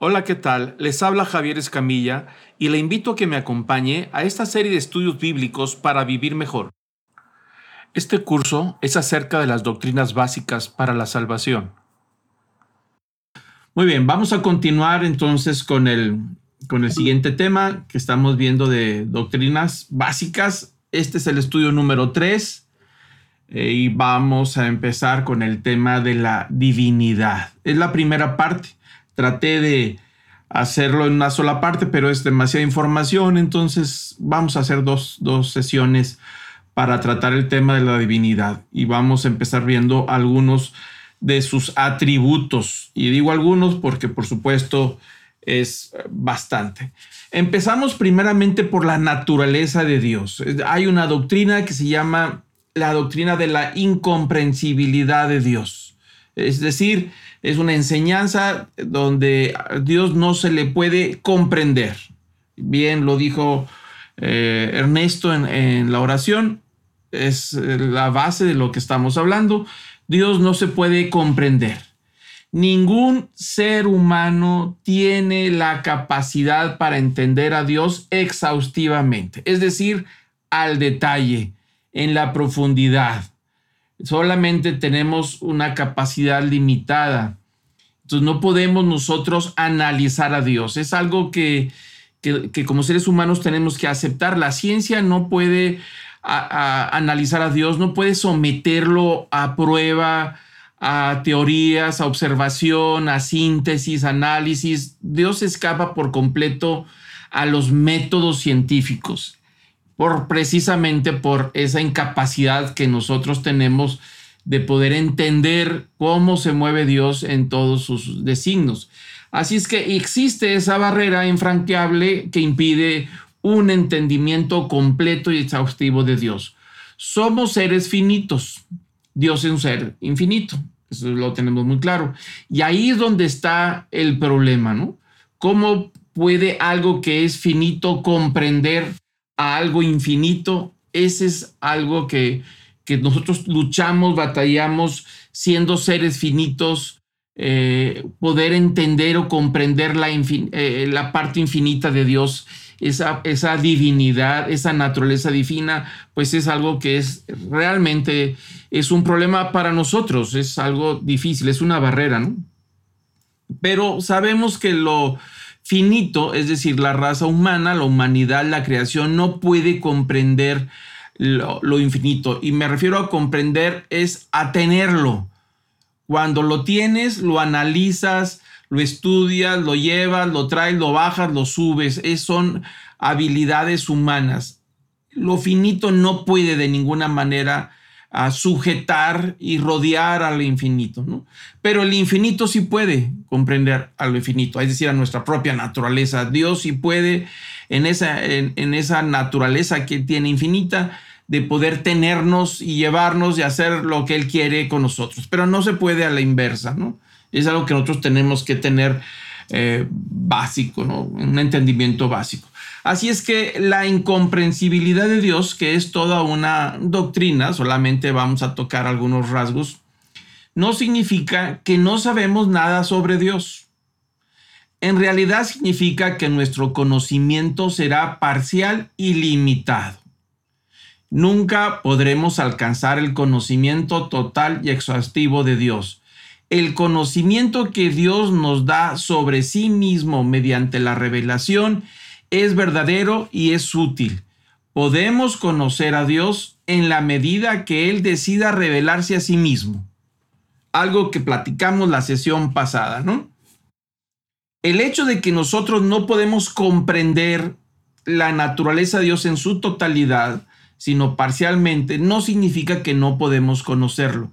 Hola, ¿qué tal? Les habla Javier Escamilla y le invito a que me acompañe a esta serie de estudios bíblicos para vivir mejor. Este curso es acerca de las doctrinas básicas para la salvación. Muy bien, vamos a continuar entonces con el, con el siguiente tema que estamos viendo de doctrinas básicas. Este es el estudio número 3 eh, y vamos a empezar con el tema de la divinidad. Es la primera parte traté de hacerlo en una sola parte, pero es demasiada información, entonces vamos a hacer dos, sesiones para tratar el tema de la divinidad y vamos a empezar viendo algunos de sus atributos. Y digo algunos porque por supuesto es bastante. Empezamos primeramente por la naturaleza de Dios. Hay una doctrina que se llama la doctrina de la incomprensibilidad de Dios. Es decir, es una enseñanza donde Dios no se le puede comprender. Bien lo dijo eh, Ernesto en, la oración, es la base de lo que estamos hablando. Dios no se puede comprender. Ningún ser humano tiene la capacidad para entender a Dios exhaustivamente, es decir, al detalle, en la profundidad solamente tenemos una capacidad limitada. Entonces no podemos nosotros analizar a Dios. Es algo que, como seres humanos tenemos que aceptar. La ciencia no puede analizar a Dios, no puede someterlo a prueba, a teorías, a observación, a síntesis, análisis. Dios escapa por completo a los métodos científicos por precisamente por esa incapacidad que nosotros tenemos de poder entender cómo se mueve Dios en todos sus designos. Así es que existe esa barrera infranqueable que impide un entendimiento completo y exhaustivo de Dios. Somos seres finitos. Dios es un ser infinito. Eso lo tenemos muy claro. Y ahí es donde está el problema, ¿no? ¿Cómo puede algo que es finito comprender a algo infinito, ese es algo que, nosotros luchamos, batallamos, siendo seres finitos, eh, poder entender o comprender la, eh, la, parte infinita de Dios, esa, esa divinidad, esa naturaleza divina, pues es algo que es realmente, es un problema para nosotros, es algo difícil, es una barrera, ¿no? Pero sabemos que lo, finito, es decir, la raza humana, la humanidad, la creación, no puede comprender lo, infinito. Y me refiero a comprender es a tenerlo. Cuando lo tienes, lo analizas, lo estudias, lo llevas, lo traes, lo bajas, lo subes. Es, son habilidades humanas. Lo finito no puede de ninguna manera a sujetar y rodear al infinito, ¿no? Pero el infinito sí puede comprender a lo infinito, es decir, a nuestra propia naturaleza. Dios sí puede en esa, en, esa naturaleza que tiene infinita de poder tenernos y llevarnos y hacer lo que Él quiere con nosotros, pero no se puede a la inversa, ¿no? Es algo que nosotros tenemos que tener eh, básico, ¿no? Un entendimiento básico. Así es que la incomprensibilidad de Dios, que es toda una doctrina, solamente vamos a tocar algunos rasgos, no significa que no sabemos nada sobre Dios. En realidad significa que nuestro conocimiento será parcial y limitado. Nunca podremos alcanzar el conocimiento total y exhaustivo de Dios. El conocimiento que Dios nos da sobre sí mismo mediante la revelación es verdadero y es útil. Podemos conocer a Dios en la medida que Él decida revelarse a sí mismo. Algo que platicamos la sesión pasada, ¿no? El hecho de que nosotros no podemos comprender la naturaleza de Dios en su totalidad, sino parcialmente, no significa que no podemos conocerlo.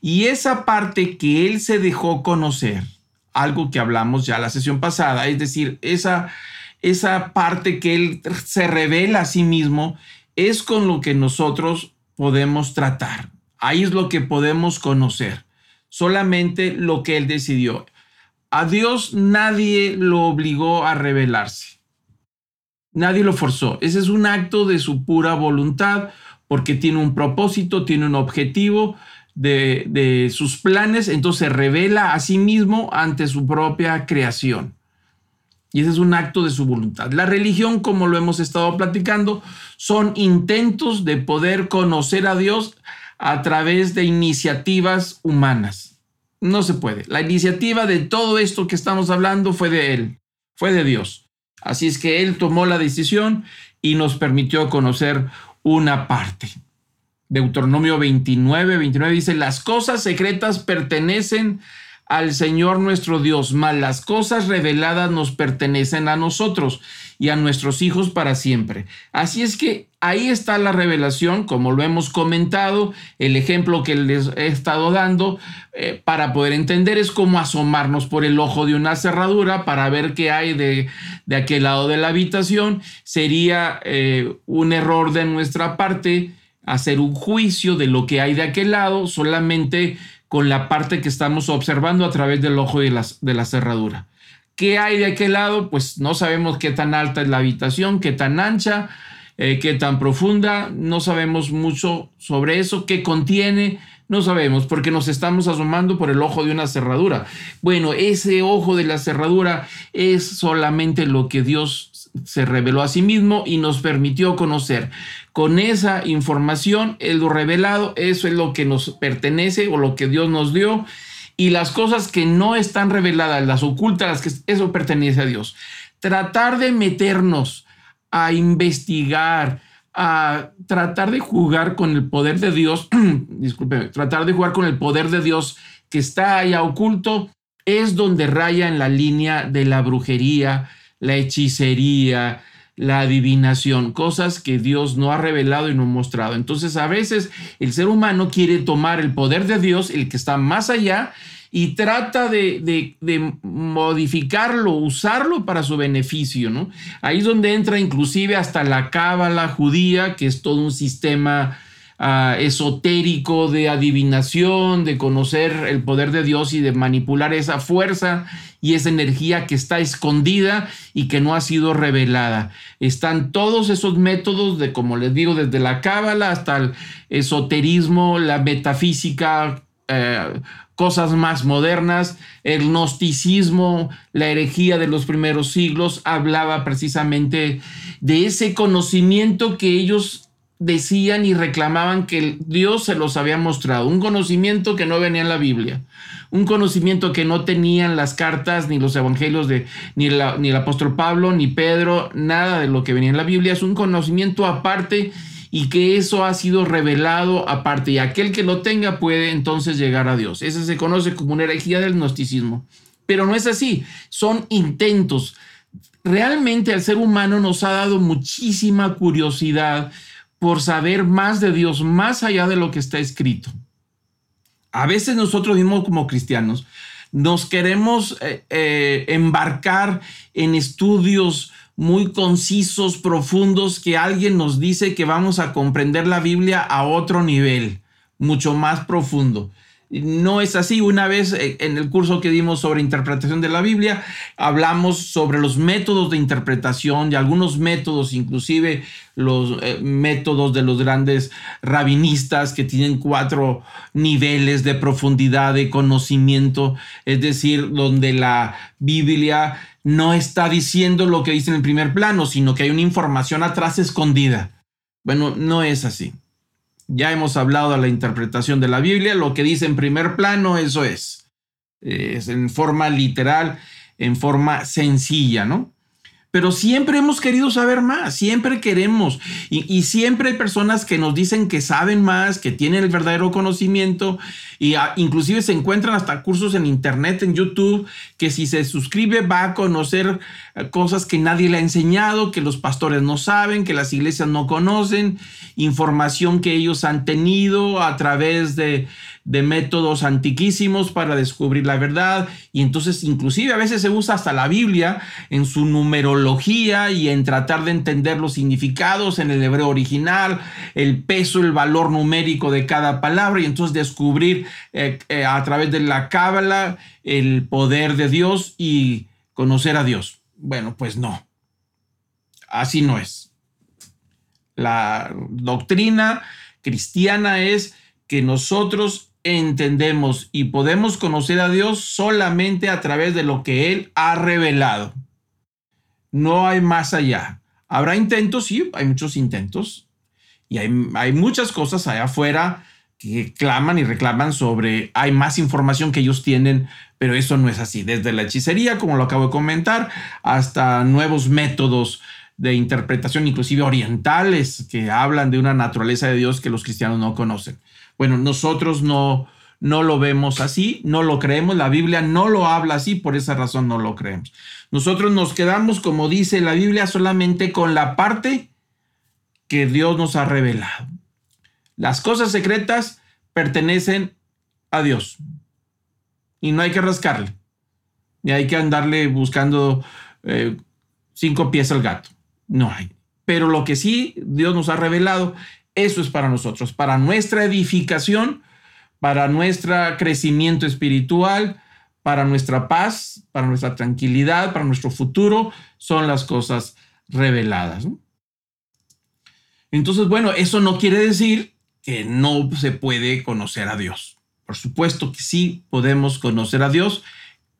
Y esa parte que Él se dejó conocer, algo que hablamos ya la sesión pasada, es decir, esa esa parte que Él se revela a sí mismo, es con lo que nosotros podemos tratar. Ahí es lo que podemos conocer. Solamente lo que Él decidió. A Dios nadie lo obligó a revelarse. Nadie lo forzó. Ese es un acto de su pura voluntad porque tiene un propósito, tiene un objetivo de, de sus planes, entonces se revela a sí mismo ante su propia creación. Y ese es un acto de su voluntad. La religión, como lo hemos estado platicando, son intentos de poder conocer a Dios a través de iniciativas humanas. No se puede. La iniciativa de todo esto que estamos hablando fue de Él, fue de Dios. Así es que Él tomó la decisión y nos permitió conocer una parte. Deuteronomio 29, 29 dice, las cosas secretas pertenecen al Señor nuestro Dios, mas las cosas reveladas nos pertenecen a nosotros y a nuestros hijos para siempre. Así es que ahí está la revelación, como lo hemos comentado, el ejemplo que les he estado dando eh, para poder entender es cómo asomarnos por el ojo de una cerradura para ver qué hay de, de aquel lado de la habitación. Sería eh, un error de nuestra parte hacer un juicio de lo que hay de aquel lado solamente con la parte que estamos observando a través del ojo de de la cerradura. ¿Qué hay de aquel lado? Pues no sabemos qué tan alta es la habitación, qué tan ancha, eh, qué tan profunda, no sabemos mucho sobre eso, qué contiene, no sabemos, porque nos estamos asomando por el ojo de una cerradura. Bueno, ese ojo de la cerradura es solamente lo que Dios se reveló a sí mismo y nos permitió conocer. Con esa información, lo revelado, eso es lo que nos pertenece o lo que Dios nos dio. Y las cosas que no están reveladas, las ocultas, que eso pertenece a Dios. Tratar de meternos a investigar, a tratar de jugar con el poder de Dios, disculpe, tratar de jugar con el poder de Dios que está ahí oculto, es donde raya en la línea de la brujería, la hechicería, la adivinación, cosas que Dios no ha revelado y no ha mostrado. Entonces a veces el ser humano quiere tomar el poder de Dios, el que está más allá, y trata de, modificarlo, usarlo para su beneficio, ¿no? Ahí es donde entra inclusive hasta la cábala judía, que es todo un sistema Ah, esotérico de adivinación, de conocer el poder de Dios y de manipular esa fuerza y esa energía que está escondida y que no ha sido revelada. Están todos esos métodos de, como les digo, desde la cábala hasta el esoterismo, la metafísica, eh, cosas más modernas, el gnosticismo, la herejía de los primeros siglos, hablaba precisamente de ese conocimiento que ellos decían y reclamaban que Dios se los había mostrado, un conocimiento que no venía en la Biblia, un conocimiento que no tenían las cartas ni los evangelios de ni, ni el apóstol Pablo ni Pedro, nada de lo que venía en la Biblia, es un conocimiento aparte y que eso ha sido revelado aparte y aquel que lo tenga puede entonces llegar a Dios. Ese se conoce como una herejía del gnosticismo, pero no es así, son intentos. Realmente al ser humano nos ha dado muchísima curiosidad por saber más de Dios, más allá de lo que está escrito. A veces nosotros mismos como cristianos nos queremos eh, eh, embarcar en estudios muy concisos, profundos, que alguien nos dice que vamos a comprender la Biblia a otro nivel, mucho más profundo. No es así. Una vez eh, en el curso que dimos sobre interpretación de la Biblia, hablamos sobre los métodos de interpretación y algunos métodos, inclusive los eh, métodos de los grandes rabinistas que tienen cuatro niveles de profundidad de conocimiento, es decir, donde la Biblia no está diciendo lo que dice en el primer plano, sino que hay una información atrás escondida. Bueno, no es así. Ya hemos hablado de la interpretación de la Biblia, lo que dice en primer plano, eso es. Es en forma literal, en forma sencilla, ¿no? Pero siempre hemos querido saber más, siempre queremos. Y, siempre hay personas que nos dicen que saben más, que tienen el verdadero conocimiento, y inclusive se encuentran hasta cursos en internet, en YouTube, que si se suscribe va a conocer eh, cosas que nadie le ha enseñado, que los pastores no saben, que las iglesias no conocen, información que ellos han tenido a través de de métodos antiquísimos para descubrir la verdad y entonces inclusive a veces se usa hasta la Biblia en su numerología y en tratar de entender los significados en el hebreo original, el peso, el valor numérico de cada palabra y entonces descubrir eh, eh, a través de la cábala el poder de Dios y conocer a Dios. Bueno, pues no. Así no es. La doctrina cristiana es que nosotros entendemos y podemos conocer a Dios solamente a través de lo que Él ha revelado. No hay más allá. Habrá intentos, sí, hay muchos intentos. Y hay, muchas cosas allá afuera que claman y reclaman sobre hay más información que ellos tienen, pero eso no es así. Desde la hechicería, como lo acabo de comentar, hasta nuevos métodos de interpretación, inclusive orientales, que hablan de una naturaleza de Dios que los cristianos no conocen. Bueno, nosotros no, no lo vemos así, no lo creemos, la Biblia no lo habla así, por esa razón no lo creemos. Nosotros nos quedamos, como dice la Biblia, solamente con la parte que Dios nos ha revelado. Las cosas secretas pertenecen a Dios. Y no hay que rascarle. Ni hay que andarle buscando eh, cinco pies al gato. No hay. Pero lo que sí Dios nos ha revelado, eso es para nosotros, para nuestra edificación, para nuestro crecimiento espiritual, para nuestra paz, para nuestra tranquilidad, para nuestro futuro, son las cosas reveladas. Entonces, bueno, eso no quiere decir que no se puede conocer a Dios. Por supuesto que sí podemos conocer a Dios,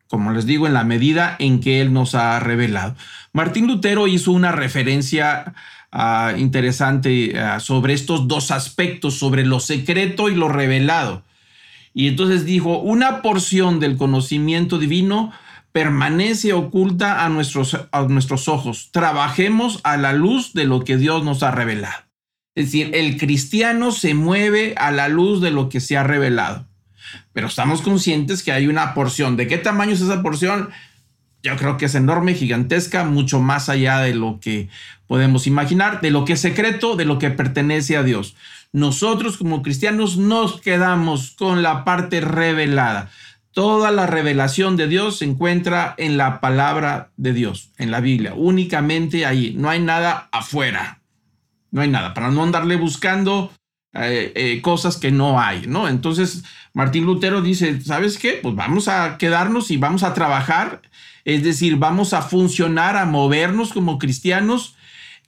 como les digo, en la medida en que Él nos ha revelado. Martín Lutero hizo una referencia ah, interesante ah, sobre estos dos aspectos, sobre lo secreto y lo revelado. Y entonces dijo, una porción del conocimiento divino permanece oculta a nuestros, a nuestros ojos. Trabajemos a la luz de lo que Dios nos ha revelado. Es decir, el cristiano se mueve a la luz de lo que se ha revelado. Pero estamos conscientes que hay una porción. ¿De qué tamaño es esa porción? Yo creo que es enorme, gigantesca, mucho más allá de lo que podemos imaginar, de lo que es secreto, de lo que pertenece a Dios. Nosotros como cristianos nos quedamos con la parte revelada. Toda la revelación de Dios se encuentra en la palabra de Dios, en la Biblia, únicamente ahí. No hay nada afuera. No hay nada, para no andarle buscando eh, eh, cosas que no hay, ¿no? Entonces, Martín Lutero dice, ¿sabes qué? Pues vamos a quedarnos y vamos a trabajar, es decir, vamos a funcionar, a movernos como cristianos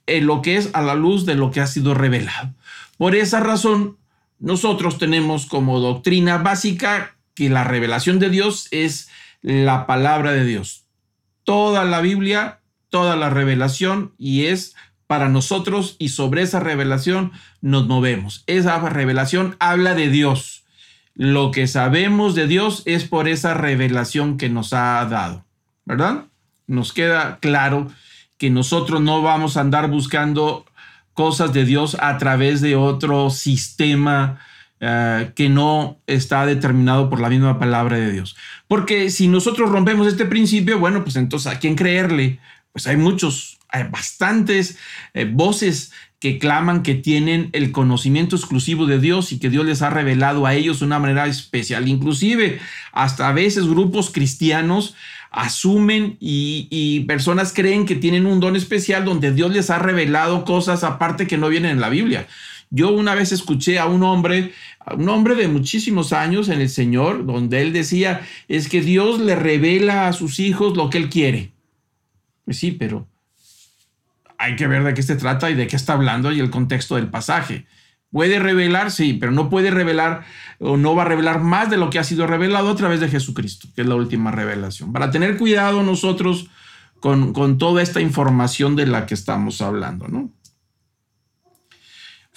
en lo que es a la luz de lo que ha sido revelado. Por esa razón, nosotros tenemos como doctrina básica que la revelación de Dios es la palabra de Dios. Toda la Biblia, toda la revelación y es para nosotros y sobre esa revelación nos movemos. Esa revelación habla de Dios. Lo que sabemos de Dios es por esa revelación que nos ha dado, ¿verdad? Nos queda claro que nosotros no vamos a andar buscando cosas de Dios a través de otro sistema eh, que no está determinado por la misma palabra de Dios. Porque si nosotros rompemos este principio, bueno, pues entonces a quién creerle? Pues hay muchos hay bastantes eh, voces que claman que tienen el conocimiento exclusivo de Dios y que Dios les ha revelado a ellos de una manera especial. Inclusive hasta a veces grupos cristianos asumen y, personas creen que tienen un don especial donde Dios les ha revelado cosas aparte que no vienen en la Biblia. Yo una vez escuché a un hombre, un hombre de muchísimos años en el Señor, donde él decía, es que Dios le revela a sus hijos lo que él quiere. Pues sí, pero hay que ver de qué se trata y de qué está hablando y el contexto del pasaje. Puede revelar, sí, pero no puede revelar o no va a revelar más de lo que ha sido revelado a través de Jesucristo, que es la última revelación. Para tener cuidado nosotros con, con toda esta información de la que estamos hablando, ¿no?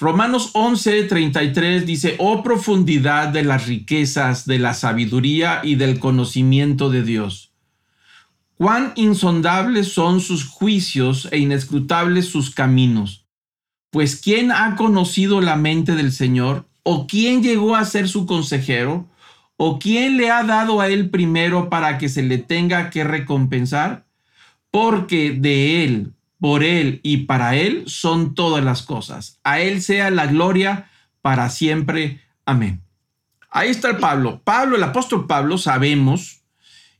Romanos 11, 33 dice, oh profundidad de las riquezas, de la sabiduría y del conocimiento de Dios Cuán insondables son sus juicios e inescrutables sus caminos. Pues ¿quién ha conocido la mente del Señor? ¿O quién llegó a ser su consejero? ¿O quién le ha dado a él primero para que se le tenga que recompensar? Porque de él, por él y para él son todas las cosas. A él sea la gloria para siempre. Amén. Ahí está el Pablo. Pablo, el apóstol Pablo, sabemos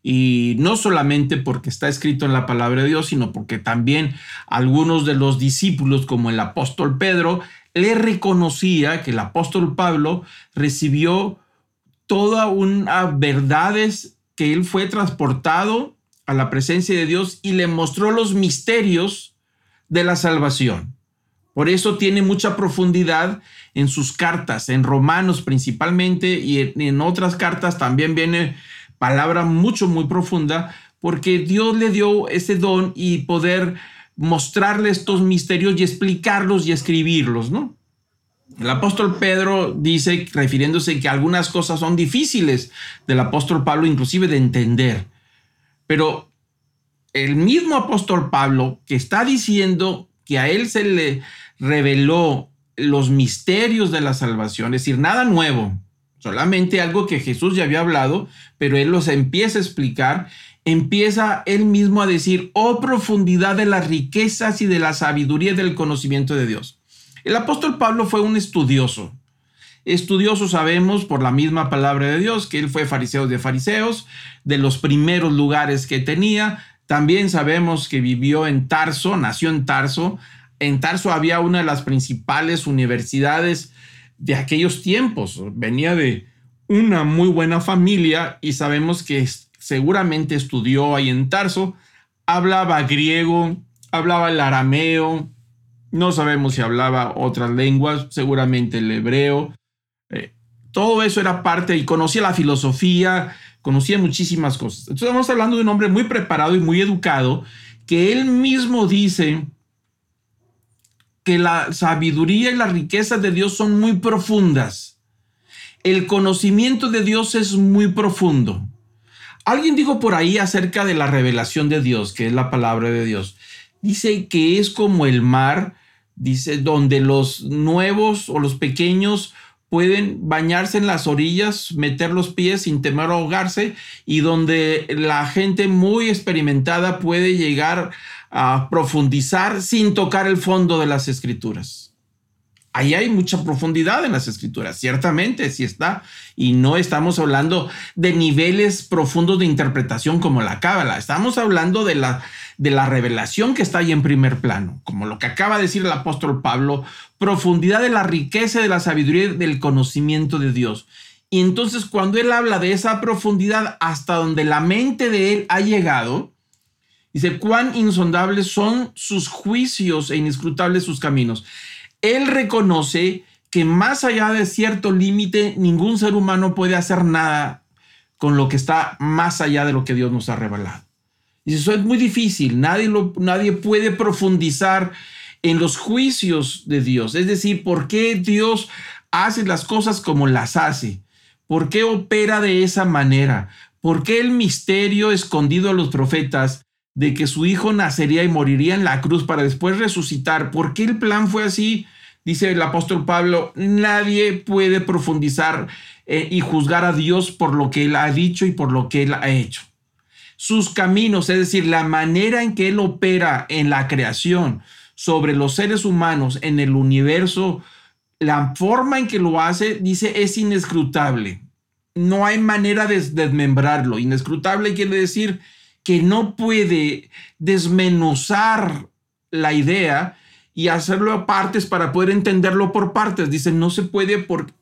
y no solamente porque está escrito en la palabra de Dios, sino porque también algunos de los discípulos, como el apóstol Pedro, le reconocía que el apóstol Pablo recibió todas unas verdades que él fue transportado a la presencia de Dios y le mostró los misterios de la salvación. Por eso tiene mucha profundidad en sus cartas, en Romanos principalmente y en, otras cartas también viene palabra mucho, muy profunda, porque Dios le dio ese don y poder mostrarle estos misterios y explicarlos y escribirlos, ¿no? El apóstol Pedro dice, refiriéndose que algunas cosas son difíciles del apóstol Pablo, inclusive de entender. Pero el mismo apóstol Pablo que está diciendo que a él se le reveló los misterios de la salvación, es decir, nada nuevo, solamente algo que Jesús ya había hablado, pero él los empieza a explicar, empieza él mismo a decir, oh profundidad de las riquezas y de la sabiduría y del conocimiento de Dios. El apóstol Pablo fue un estudioso. Estudioso sabemos por la misma palabra de Dios que él fue fariseo de fariseos, de los primeros lugares que tenía. También sabemos que vivió en Tarso, nació en Tarso. En Tarso había una de las principales universidades de aquellos tiempos. Venía de una muy buena familia y sabemos que seguramente estudió ahí en Tarso. Hablaba griego, hablaba el arameo, no sabemos si hablaba otras lenguas, seguramente el hebreo. Eh, todo eso era parte y conocía la filosofía, conocía muchísimas cosas. Entonces estamos hablando de un hombre muy preparado y muy educado que él mismo dice que la sabiduría y la riqueza de Dios son muy profundas. El conocimiento de Dios es muy profundo. Alguien dijo por ahí acerca de la revelación de Dios, que es la palabra de Dios. Dice que es como el mar dice, donde los nuevos o los pequeños pueden bañarse en las orillas, meter los pies sin temor a ahogarse y donde la gente muy experimentada puede llegar a profundizar sin tocar el fondo de las escrituras. Ahí hay mucha profundidad en las escrituras, ciertamente, sí está. Y no estamos hablando de niveles profundos de interpretación como la cábala, estamos hablando de la, de la revelación que está ahí en primer plano, como lo que acaba de decir el apóstol Pablo, profundidad de la riqueza, de la sabiduría del conocimiento de Dios. Y entonces cuando él habla de esa profundidad hasta donde la mente de él ha llegado, dice, cuán insondables son sus juicios e inescrutables sus caminos él reconoce que más allá de cierto límite, ningún ser humano puede hacer nada con lo que está más allá de lo que Dios nos ha revelado. Y eso es muy difícil, nadie, nadie puede profundizar en los juicios de Dios, es decir, por qué Dios hace las cosas como las hace, por qué opera de esa manera, por qué el misterio escondido a los profetas de que su hijo nacería y moriría en la cruz para después resucitar. ¿Por qué el plan fue así? Dice el apóstol Pablo, nadie puede profundizar eh, y juzgar a Dios por lo que él ha dicho y por lo que él ha hecho. Sus caminos, es decir, la manera en que él opera en la creación sobre los seres humanos en el universo, la forma en que lo hace, dice, es inescrutable. No hay manera de desmembrarlo. Inescrutable quiere decir que no puede desmenuzar la idea y hacerlo a partes para poder entenderlo por partes. Dice, no se puede por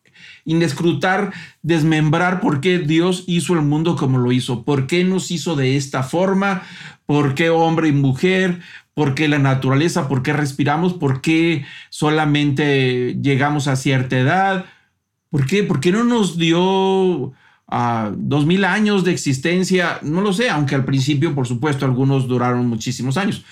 inescrutar, desmembrar por qué Dios hizo el mundo como lo hizo, por qué nos hizo de esta forma, por qué hombre y mujer, por qué la naturaleza, por qué respiramos, por qué solamente llegamos a cierta edad, por qué, por qué no nos dio dos mil años de existencia, no lo sé, aunque al principio, por supuesto, algunos duraron muchísimos años.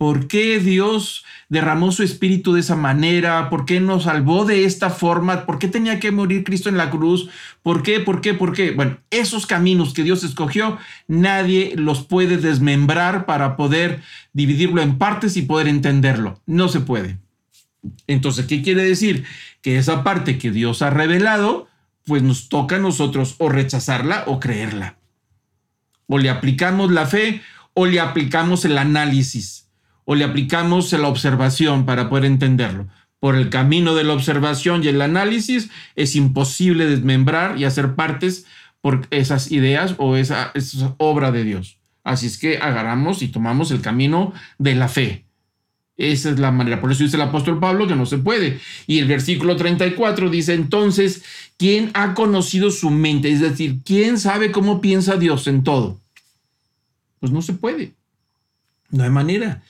¿Por qué Dios derramó su espíritu de esa manera? ¿Por qué nos salvó de esta forma? ¿Por qué tenía que morir Cristo en la cruz? ¿Por qué? ¿Por qué? ¿Por qué? Bueno, esos caminos que Dios escogió, nadie los puede desmembrar para poder dividirlo en partes y poder entenderlo. No se puede. Entonces, ¿qué quiere decir? Que esa parte que Dios ha revelado, pues nos toca a nosotros o rechazarla o creerla. O le aplicamos la fe o le aplicamos el análisis o le aplicamos la observación para poder entenderlo. Por el camino de la observación y el análisis es imposible desmembrar y hacer partes por esas ideas o esa, esa obra de Dios. Así es que agarramos y tomamos el camino de la fe. Esa es la manera. Por eso dice el apóstol Pablo que no se puede. Y el versículo 34 dice, entonces, ¿quién ha conocido su mente? Es decir, ¿quién sabe cómo piensa Dios en todo? Pues no se puede. No hay manera.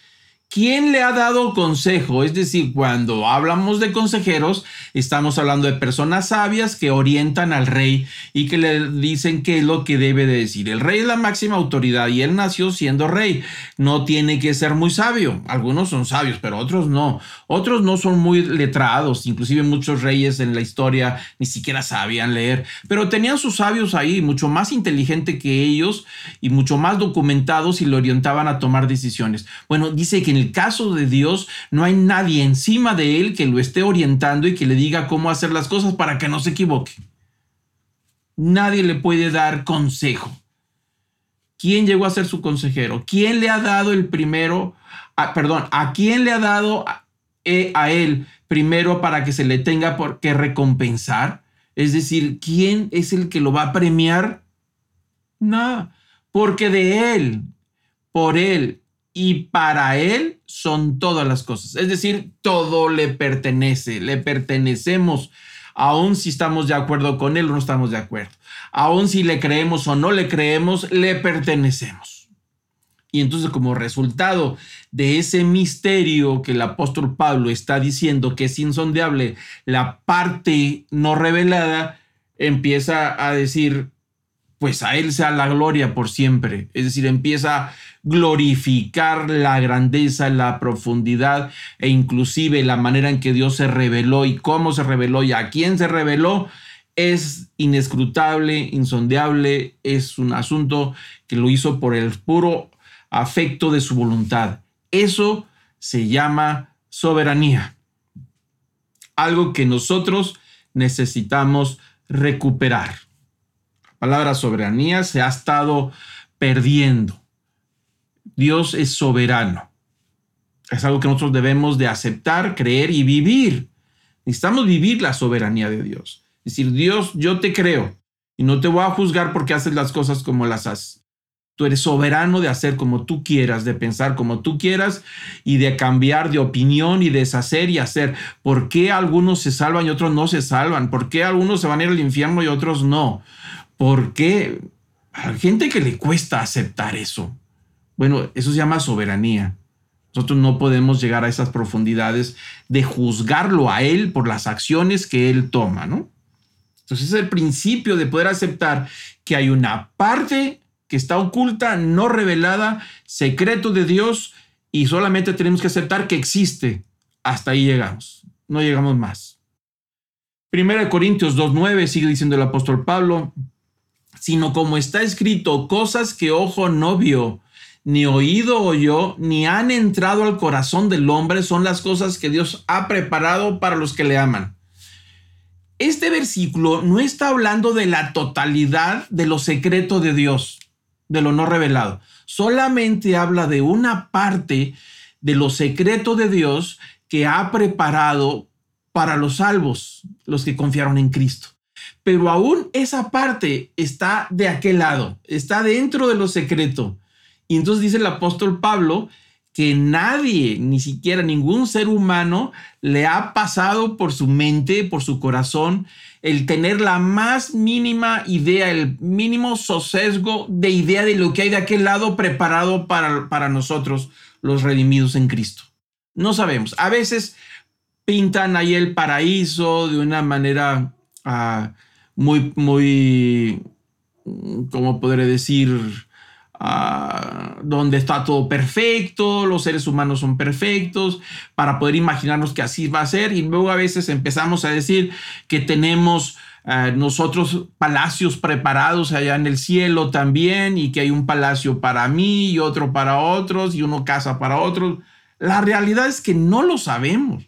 ¿Quién le ha dado consejo? Es decir, cuando hablamos de consejeros, estamos hablando de personas sabias que orientan al rey y que le dicen qué es lo que debe de decir. El rey es la máxima autoridad y él nació siendo rey. No tiene que ser muy sabio. Algunos son sabios, pero otros no. Otros no son muy letrados. Inclusive muchos reyes en la historia ni siquiera sabían leer, pero tenían sus sabios ahí, mucho más inteligente que ellos y mucho más documentados y lo orientaban a tomar decisiones. Bueno, dice que en el caso de Dios no hay nadie encima de él que lo esté orientando y que le diga cómo hacer las cosas para que no se equivoque. Nadie le puede dar consejo. ¿Quién llegó a ser su consejero? ¿Quién le ha dado el primero? perdón, ¿a quién le ha dado a, eh, a él primero para que se le tenga por qué recompensar? Es decir, ¿quién es el que lo va a premiar? Nada, porque de él, por él y para Él son todas las cosas. Es decir, todo le pertenece, le pertenecemos, aun si estamos de acuerdo con Él o no estamos de acuerdo. Aun si le creemos o no le creemos, le pertenecemos. Y entonces como resultado de ese misterio que el apóstol Pablo está diciendo que es insondeable, la parte no revelada empieza a decir, pues a Él sea la gloria por siempre. Es decir, empieza a glorificar la grandeza, la profundidad e inclusive la manera en que Dios se reveló y cómo se reveló y a quién se reveló. Es inescrutable, insondeable, es un asunto que lo hizo por el puro afecto de su voluntad. Eso se llama soberanía. Algo que nosotros necesitamos recuperar palabra soberanía se ha estado perdiendo. Dios es soberano. Es algo que nosotros debemos de aceptar, creer y vivir. Necesitamos vivir la soberanía de Dios. Es decir, Dios, yo te creo y no te voy a juzgar porque haces las cosas como las haces. Tú eres soberano de hacer como tú quieras, de pensar como tú quieras y de cambiar de opinión y deshacer y hacer. ¿Por qué algunos se salvan y otros no se salvan? ¿Por qué algunos se van a ir al infierno y otros no? Porque hay gente que le cuesta aceptar eso. Bueno, eso se llama soberanía. Nosotros no podemos llegar a esas profundidades de juzgarlo a él por las acciones que él toma, ¿no? Entonces es el principio de poder aceptar que hay una parte que está oculta, no revelada, secreto de Dios y solamente tenemos que aceptar que existe. Hasta ahí llegamos, no llegamos más. Primera de Corintios 2.9 sigue diciendo el apóstol Pablo, sino como está escrito, cosas que ojo no vio, ni oído oyó, ni han entrado al corazón del hombre, son las cosas que Dios ha preparado para los que le aman. Este versículo no está hablando de la totalidad de lo secreto de Dios, de lo no revelado. Solamente habla de una parte de lo secreto de Dios que ha preparado para los salvos, los que confiaron en Cristo pero aún esa parte está de aquel lado, está dentro de lo secreto. Y entonces dice el apóstol Pablo que nadie, ni siquiera ningún ser humano, le ha pasado por su mente, por su corazón, el tener la más mínima idea, el mínimo sosesgo de idea de lo que hay de aquel lado preparado para, para nosotros, los redimidos en Cristo. No sabemos. A veces pintan ahí el paraíso de una manera... Ah, muy, muy, ¿cómo podré decir? Ah, donde está todo perfecto, los seres humanos son perfectos, para poder imaginarnos que así va a ser. Y luego a veces empezamos a decir que tenemos ah, nosotros palacios preparados allá en el cielo también, y que hay un palacio para mí y otro para otros, y uno casa para otros. La realidad es que no lo sabemos.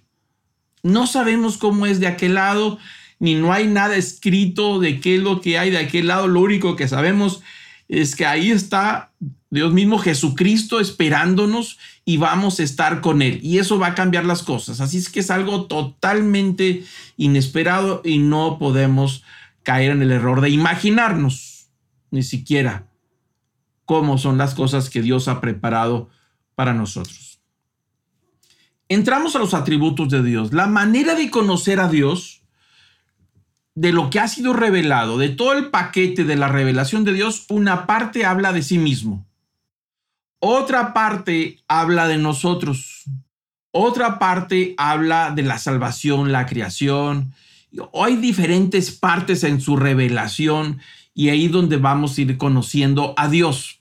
No sabemos cómo es de aquel lado ni no hay nada escrito de qué es lo que hay de aquel lado. Lo único que sabemos es que ahí está Dios mismo Jesucristo esperándonos y vamos a estar con Él. Y eso va a cambiar las cosas. Así es que es algo totalmente inesperado y no podemos caer en el error de imaginarnos ni siquiera cómo son las cosas que Dios ha preparado para nosotros. Entramos a los atributos de Dios. La manera de conocer a Dios de lo que ha sido revelado, de todo el paquete de la revelación de Dios, una parte habla de sí mismo. Otra parte habla de nosotros. Otra parte habla de la salvación, la creación. Hay diferentes partes en su revelación y ahí donde vamos a ir conociendo a Dios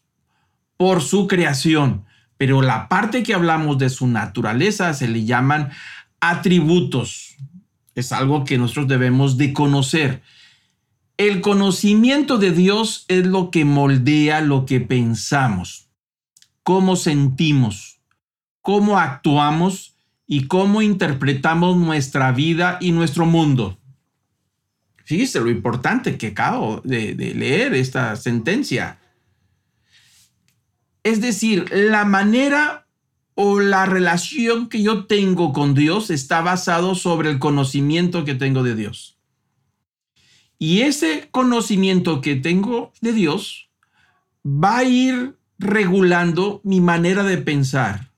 por su creación. Pero la parte que hablamos de su naturaleza se le llaman atributos. Es algo que nosotros debemos de conocer. El conocimiento de Dios es lo que moldea lo que pensamos cómo sentimos, cómo actuamos y cómo interpretamos nuestra vida y nuestro mundo. Fíjese lo importante que acabo de, de leer esta sentencia. Es decir, la manera o la relación que yo tengo con Dios está basado sobre el conocimiento que tengo de Dios. Y ese conocimiento que tengo de Dios va a ir regulando mi manera de pensar,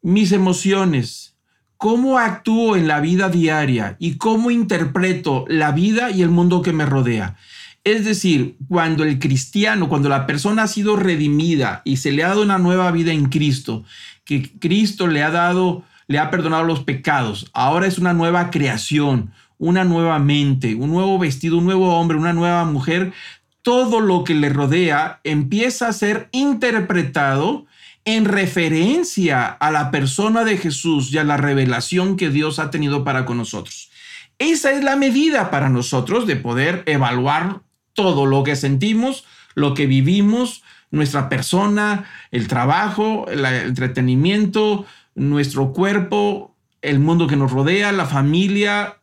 mis emociones, cómo actúo en la vida diaria y cómo interpreto la vida y el mundo que me rodea. Es decir, cuando el cristiano, cuando la persona ha sido redimida y se le ha dado una nueva vida en Cristo, que Cristo le ha dado, le ha perdonado los pecados, ahora es una nueva creación, una nueva mente, un nuevo vestido, un nuevo hombre, una nueva mujer, todo lo que le rodea empieza a ser interpretado en referencia a la persona de Jesús y a la revelación que Dios ha tenido para con nosotros. Esa es la medida para nosotros de poder evaluar todo lo que sentimos, lo que vivimos, nuestra persona, el trabajo, el entretenimiento, nuestro cuerpo, el mundo que nos rodea, la familia,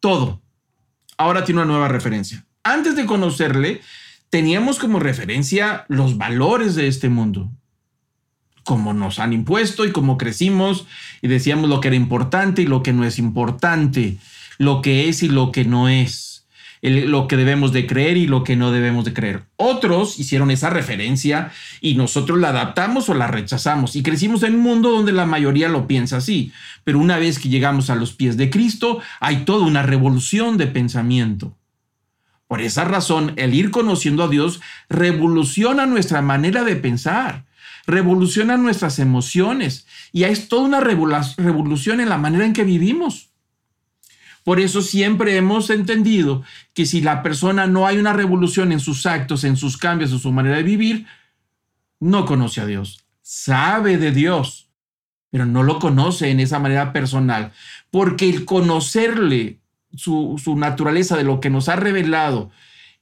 todo. Ahora tiene una nueva referencia. Antes de conocerle, teníamos como referencia los valores de este mundo, como nos han impuesto y cómo crecimos y decíamos lo que era importante y lo que no es importante, lo que es y lo que no es, lo que debemos de creer y lo que no debemos de creer. Otros hicieron esa referencia y nosotros la adaptamos o la rechazamos y crecimos en un mundo donde la mayoría lo piensa así, pero una vez que llegamos a los pies de Cristo hay toda una revolución de pensamiento por esa razón, el ir conociendo a Dios revoluciona nuestra manera de pensar, revoluciona nuestras emociones y es toda una revolución en la manera en que vivimos. Por eso siempre hemos entendido que si la persona no hay una revolución en sus actos, en sus cambios, en su manera de vivir, no conoce a Dios. Sabe de Dios, pero no lo conoce en esa manera personal. Porque el conocerle su, naturaleza, de lo que nos ha revelado,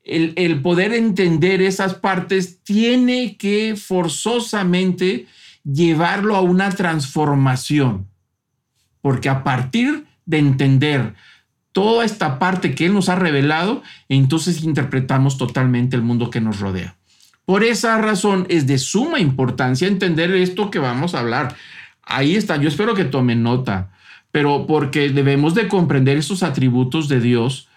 el, poder entender esas partes tiene que forzosamente llevarlo a una transformación. Porque a partir de entender toda esta parte que Él nos ha revelado, entonces interpretamos totalmente el mundo que nos rodea. Por esa razón es de suma importancia entender esto que vamos a hablar. Ahí está, yo espero que tomen nota pero porque debemos de comprender esos atributos de Dios,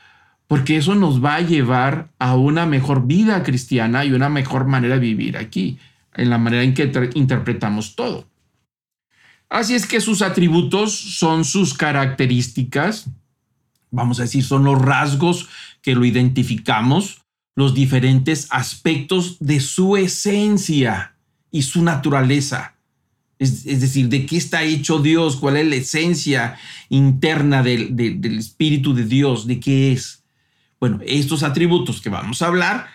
porque eso nos va a llevar a una mejor vida cristiana y una mejor manera de vivir aquí, en la manera en que interpretamos todo. Así es que sus atributos son sus características, vamos a decir, son los rasgos que lo identificamos, los diferentes aspectos de su esencia y su naturaleza. Es, decir, de qué está hecho Dios, cuál es la esencia interna del, del Espíritu de Dios, de qué es. Bueno, estos atributos que vamos a hablar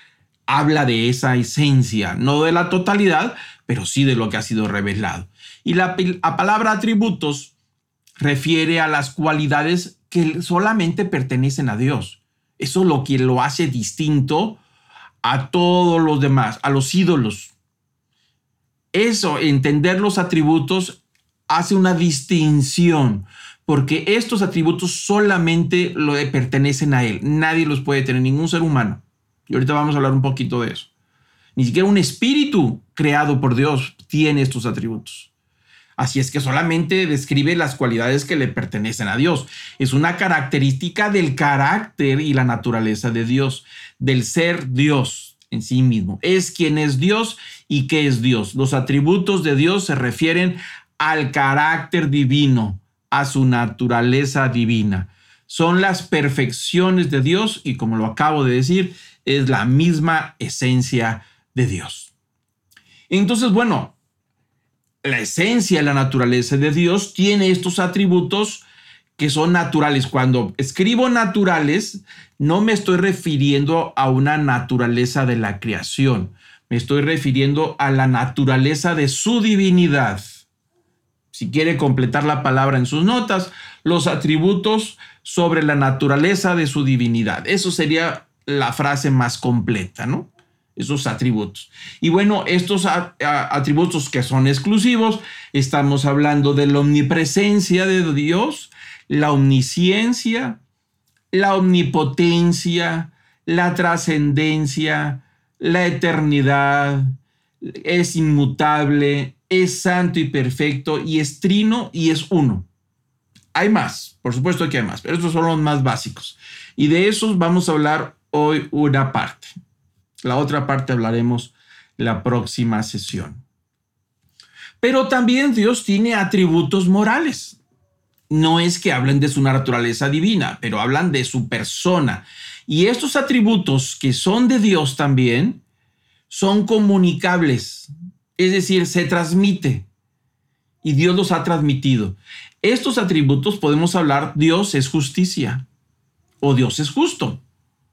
habla de esa esencia, no de la totalidad, pero sí de lo que ha sido revelado. Y la, la, palabra atributos refiere a las cualidades que solamente pertenecen a Dios. Eso es lo que lo hace distinto a todos los demás, a los ídolos, eso, entender los atributos, hace una distinción, porque estos atributos solamente lo pertenecen a Él. Nadie los puede tener, ningún ser humano. Y ahorita vamos a hablar un poquito de eso. Ni siquiera un espíritu creado por Dios tiene estos atributos. Así es que solamente describe las cualidades que le pertenecen a Dios. Es una característica del carácter y la naturaleza de Dios, del ser Dios en sí mismo. Es quien es Dios y qué es Dios. Los atributos de Dios se refieren al carácter divino, a su naturaleza divina. Son las perfecciones de Dios y como lo acabo de decir, es la misma esencia de Dios. Entonces, bueno, la esencia, la naturaleza de Dios tiene estos atributos que son naturales. Cuando escribo naturales, no me estoy refiriendo a una naturaleza de la creación, me estoy refiriendo a la naturaleza de su divinidad. Si quiere completar la palabra en sus notas, los atributos sobre la naturaleza de su divinidad. Eso sería la frase más completa, ¿no? Esos atributos. Y bueno, estos atributos que son exclusivos, estamos hablando de la omnipresencia de Dios, la omnisciencia, la omnipotencia, la trascendencia, la eternidad, es inmutable, es santo y perfecto, y es trino y es uno. Hay más, por supuesto que hay más, pero estos son los más básicos. Y de esos vamos a hablar hoy una parte. La otra parte hablaremos la próxima sesión. Pero también Dios tiene atributos morales. No es que hablen de su naturaleza divina, pero hablan de su persona. Y estos atributos que son de Dios también son comunicables, es decir, se transmite. Y Dios los ha transmitido. Estos atributos podemos hablar, Dios es justicia o Dios es justo.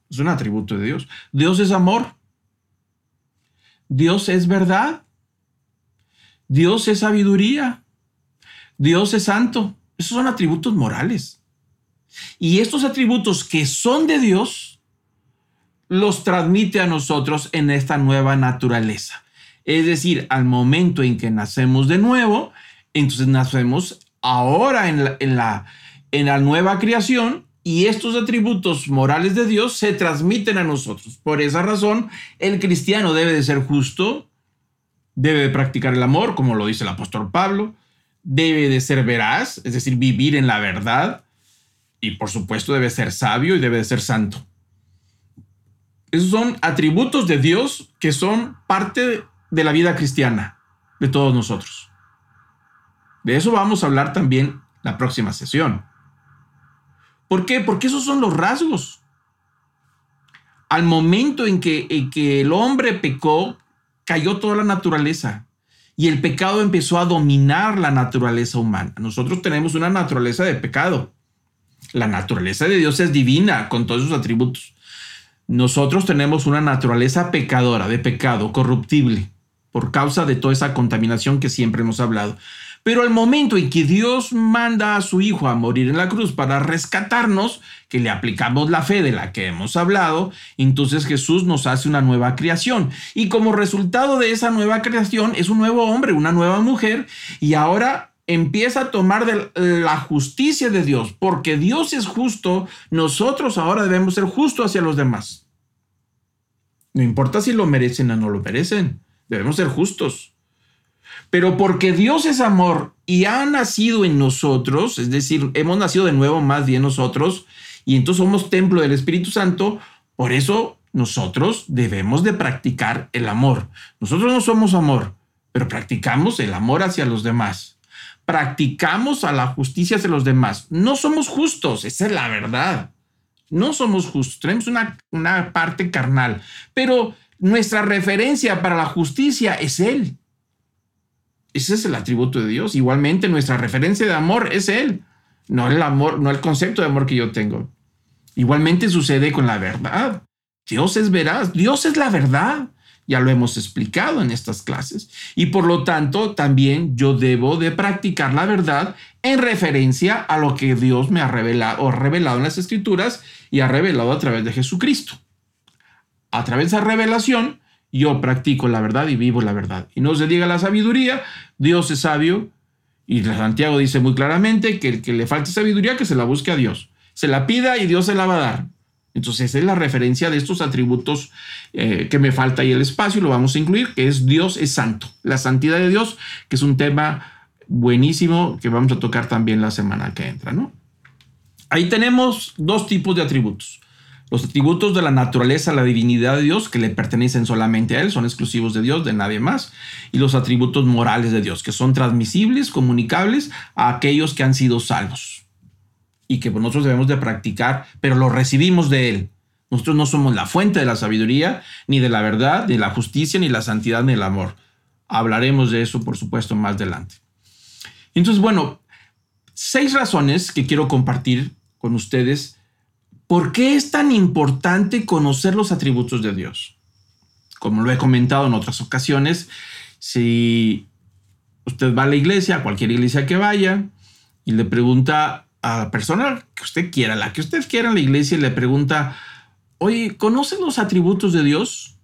Es un atributo de Dios. Dios es amor. Dios es verdad. Dios es sabiduría. Dios es santo. Esos son atributos morales. Y estos atributos que son de Dios, los transmite a nosotros en esta nueva naturaleza. Es decir, al momento en que nacemos de nuevo, entonces nacemos ahora en la, en la, nueva creación y estos atributos morales de Dios se transmiten a nosotros. Por esa razón, el cristiano debe de ser justo, debe de practicar el amor, como lo dice el apóstol Pablo, debe de ser veraz, es decir, vivir en la verdad, y por supuesto debe ser sabio y debe de ser santo. Esos son atributos de Dios que son parte de la vida cristiana de todos nosotros. De eso vamos a hablar también la próxima sesión. ¿Por qué? Porque esos son los rasgos. Al momento en que, que el hombre pecó, cayó toda la naturaleza y el pecado empezó a dominar la naturaleza humana. Nosotros tenemos una naturaleza de pecado. La naturaleza de Dios es divina con todos sus atributos. Nosotros tenemos una naturaleza pecadora, de pecado, corruptible, por causa de toda esa contaminación que siempre hemos hablado. Pero al momento en que Dios manda a su Hijo a morir en la cruz para rescatarnos, que le aplicamos la fe de la que hemos hablado, entonces Jesús nos hace una nueva creación. Y como resultado de esa nueva creación es un nuevo hombre, una nueva mujer, y ahora empieza a tomar de la justicia de Dios, porque Dios es justo, nosotros ahora debemos ser justos hacia los demás. No importa si lo merecen o no lo merecen, debemos ser justos. Pero porque Dios es amor y ha nacido en nosotros, es decir, hemos nacido de nuevo más bien nosotros, y entonces somos templo del Espíritu Santo, por eso nosotros debemos de practicar el amor. Nosotros no somos amor, pero practicamos el amor hacia los demás. Practicamos a la justicia hacia los demás. No somos justos, esa es la verdad. No somos justos, tenemos una, una parte carnal, pero nuestra referencia para la justicia es Él. Ese es el atributo de Dios. Igualmente, nuestra referencia de amor es Él, no el amor, no el concepto de amor que yo tengo. Igualmente sucede con la verdad. Dios es veraz, Dios es la verdad. Ya lo hemos explicado en estas clases. Y por lo tanto, también yo debo de practicar la verdad en referencia a lo que Dios me ha revelado, o revelado en las escrituras y ha revelado a través de Jesucristo. A través de esa revelación, yo practico la verdad y vivo la verdad. Y no se diga la sabiduría, Dios es sabio. Y Santiago dice muy claramente que el que le falte sabiduría, que se la busque a Dios. Se la pida y Dios se la va a dar. Entonces, esa es la referencia de estos atributos eh, que me falta ahí el espacio, lo vamos a incluir, que es Dios es santo. La santidad de Dios, que es un tema buenísimo que vamos a tocar también la semana que entra, ¿no? Ahí tenemos dos tipos de atributos. Los atributos de la naturaleza, la divinidad de Dios, que le pertenecen solamente a Él, son exclusivos de Dios, de nadie más. Y los atributos morales de Dios, que son transmisibles, comunicables a aquellos que han sido salvos. Y que nosotros debemos de practicar, pero lo recibimos de Él. Nosotros no somos la fuente de la sabiduría, ni de la verdad, ni la justicia, ni la santidad, ni el amor. Hablaremos de eso, por supuesto, más adelante. Entonces, bueno, seis razones que quiero compartir con ustedes. ¿Por qué es tan importante conocer los atributos de Dios? Como lo he comentado en otras ocasiones, si usted va a la iglesia, a cualquier iglesia que vaya, y le pregunta a la persona que usted quiera, la que usted quiera en la iglesia, y le pregunta, oye, ¿conoce los atributos de Dios?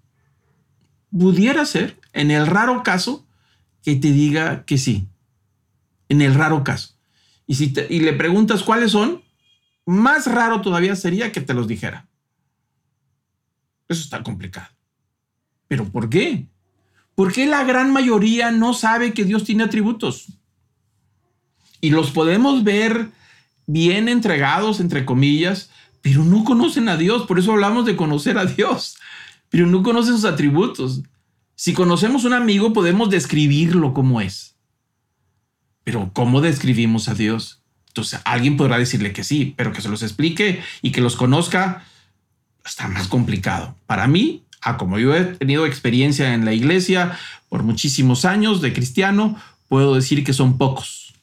Pudiera ser, en el raro caso, que te diga que sí. En el raro caso. Y si y le preguntas cuáles son, más raro todavía sería que te los dijera. Eso está complicado. ¿Pero por qué? Porque la gran mayoría no sabe que Dios tiene atributos? Y los podemos ver bien entregados, entre comillas, pero no conocen a Dios. Por eso hablamos de conocer a Dios, pero no conocen sus atributos. Si conocemos un amigo, podemos describirlo como es. Pero ¿cómo describimos a Dios? Entonces, alguien podrá decirle que sí, pero que se los explique y que los conozca está más complicado. Para mí, ah, como yo he tenido experiencia en la iglesia por muchísimos años de cristiano, puedo decir que son pocos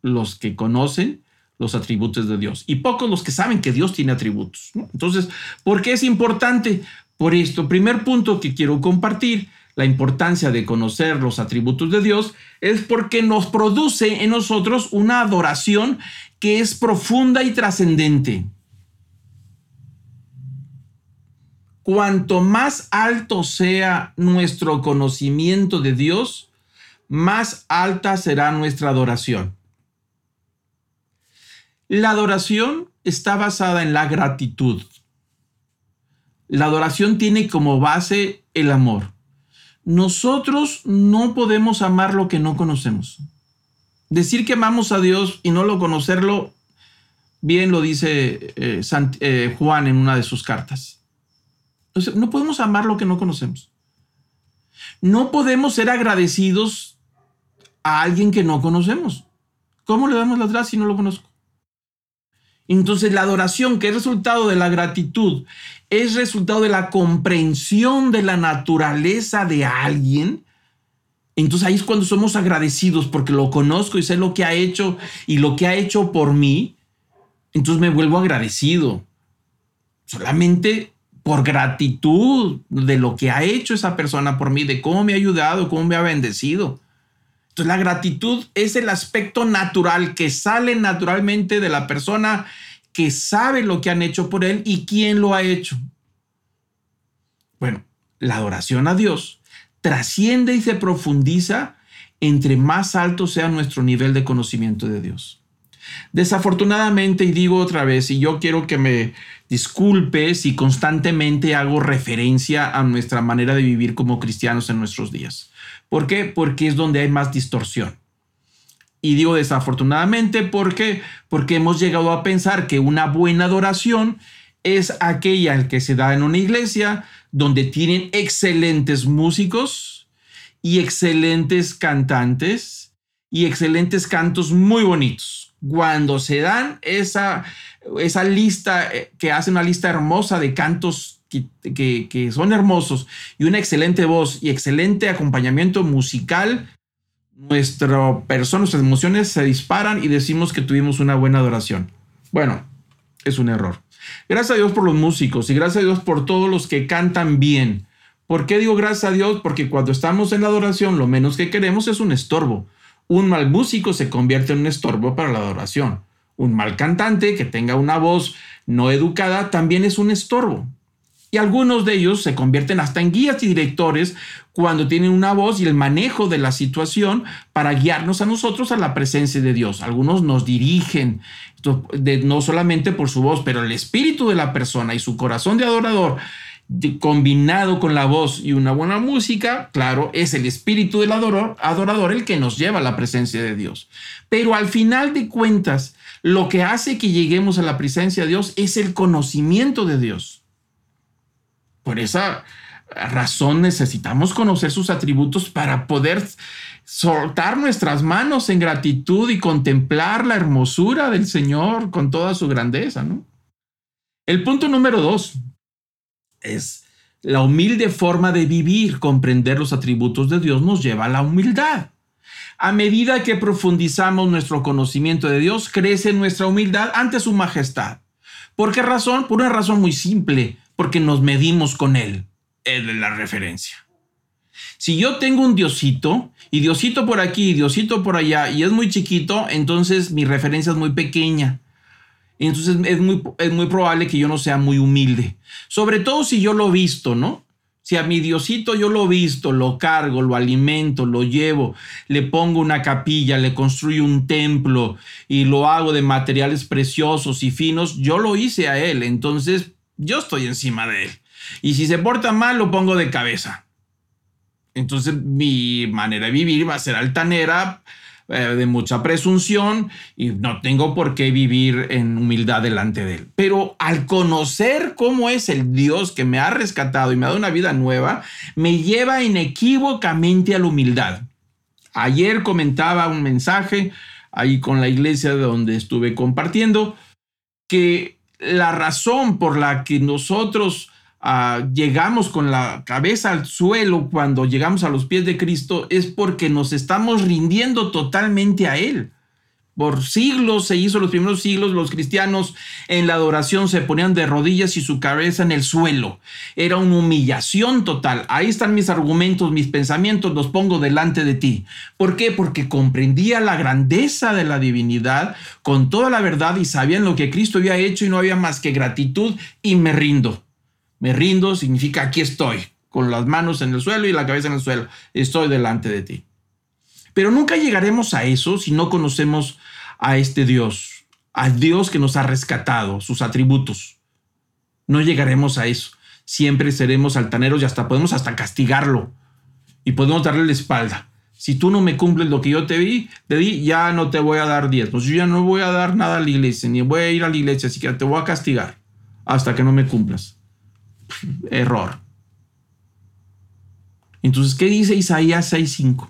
los que conocen los atributos de Dios y pocos los que saben que Dios tiene atributos. Entonces, ¿por qué es importante? Por esto, primer punto que quiero compartir la importancia de conocer los atributos de Dios es porque nos produce en nosotros una adoración que es profunda y trascendente. Cuanto más alto sea nuestro conocimiento de Dios, más alta será nuestra adoración. La adoración está basada en la gratitud. La adoración tiene como base el amor nosotros no podemos amar lo que no conocemos. Decir que amamos a Dios y no lo conocerlo, bien lo dice eh, eh, Juan en una de sus cartas. no podemos amar lo que no conocemos. No podemos ser agradecidos a alguien que no conocemos. ¿Cómo le damos las gracias si no lo conozco? Entonces la adoración, que es resultado de la gratitud, es resultado de la comprensión de la naturaleza de alguien. Entonces ahí es cuando somos agradecidos porque lo conozco y sé lo que ha hecho y lo que ha hecho por mí. Entonces me vuelvo agradecido. Solamente por gratitud de lo que ha hecho esa persona por mí, de cómo me ha ayudado, cómo me ha bendecido. Entonces la gratitud es el aspecto natural que sale naturalmente de la persona que sabe lo que han hecho por él y quién lo ha hecho. Bueno, la adoración a Dios trasciende y se profundiza entre más alto sea nuestro nivel de conocimiento de Dios. Desafortunadamente, y digo otra vez, y yo quiero que me disculpe si constantemente hago referencia a nuestra manera de vivir como cristianos en nuestros días. ¿Por qué? Porque es donde hay más distorsión. Y digo desafortunadamente porque porque hemos llegado a pensar que una buena adoración es aquella que se da en una iglesia donde tienen excelentes músicos y excelentes cantantes y excelentes cantos muy bonitos. Cuando se dan esa, esa lista, eh, que hace una lista hermosa de cantos que, son hermosos y una excelente voz y excelente acompañamiento musical, nuestra persona, nuestras emociones se disparan y decimos que tuvimos una buena adoración. Bueno, es un error. Gracias a Dios por los músicos y gracias a Dios por todos los que cantan bien. ¿Por qué digo gracias a Dios? Porque cuando estamos en la adoración, lo menos que queremos es un estorbo. Un mal músico se convierte en un estorbo para la adoración. Un mal cantante que tenga una voz no educada también es un estorbo. Y algunos de ellos se convierten hasta en guías y directores cuando tienen una voz y el manejo de la situación para guiarnos a nosotros a la presencia de Dios. Algunos nos dirigen, no solamente por su voz, pero el espíritu de la persona y su corazón de adorador combinado con la voz y una buena música, claro, es el espíritu del adorador, adorador el que nos lleva a la presencia de Dios. Pero al final de cuentas, lo que hace que lleguemos a la presencia de Dios es el conocimiento de Dios. Por esa razón necesitamos conocer sus atributos para poder soltar nuestras manos en gratitud y contemplar la hermosura del Señor con toda su grandeza, ¿no? El punto número dos es La humilde forma de vivir, comprender los atributos de Dios, nos lleva a la humildad. A medida que profundizamos nuestro conocimiento de Dios, crece nuestra humildad ante su majestad. ¿Por qué razón? Por una razón muy simple, porque nos medimos con Él. Él es la referencia. Si yo tengo un diosito, y diosito por aquí, diosito por allá, y es muy chiquito, entonces mi referencia es muy pequeña. Entonces es muy, es muy probable que yo no sea muy humilde. Sobre todo si yo lo visto, ¿no? Si a mi diosito yo lo visto, lo cargo, lo alimento, lo llevo, le pongo una capilla, le construyo un templo y lo hago de materiales preciosos y finos, yo lo hice a él. Entonces yo estoy encima de él. Y si se porta mal, lo pongo de cabeza. Entonces mi manera de vivir va a ser altanera, eh, de mucha presunción y no tengo por qué vivir en humildad delante de Él. Pero al conocer cómo es el Dios que me ha rescatado y me ha dado una vida nueva, me lleva inequívocamente a la humildad. Ayer comentaba un mensaje ahí con la iglesia donde estuve compartiendo que la razón por la que nosotros Ah, llegamos con la cabeza al suelo cuando llegamos a los pies de Cristo es porque nos estamos rindiendo totalmente a Él. Por siglos se hizo, los primeros siglos, los cristianos en la adoración se ponían de rodillas y su cabeza en el suelo. Era una humillación total. Ahí están mis argumentos, mis pensamientos, los pongo delante de ti. ¿Por qué? Porque comprendía la grandeza de la divinidad con toda la verdad y sabían lo que Cristo había hecho y no había más que gratitud y me rindo. Me rindo significa aquí estoy, con las manos en el suelo y la cabeza en el suelo. Estoy delante de ti. Pero nunca llegaremos a eso si no conocemos a este Dios, al Dios que nos ha rescatado, sus atributos. No llegaremos a eso. Siempre seremos altaneros y hasta podemos hasta castigarlo y podemos darle la espalda. Si tú no me cumples lo que yo te di, te di, ya no te voy a dar diezmos. Yo ya no voy a dar nada a la iglesia, ni voy a ir a la iglesia, así que te voy a castigar hasta que no me cumplas error. Entonces, ¿qué dice Isaías 6.5?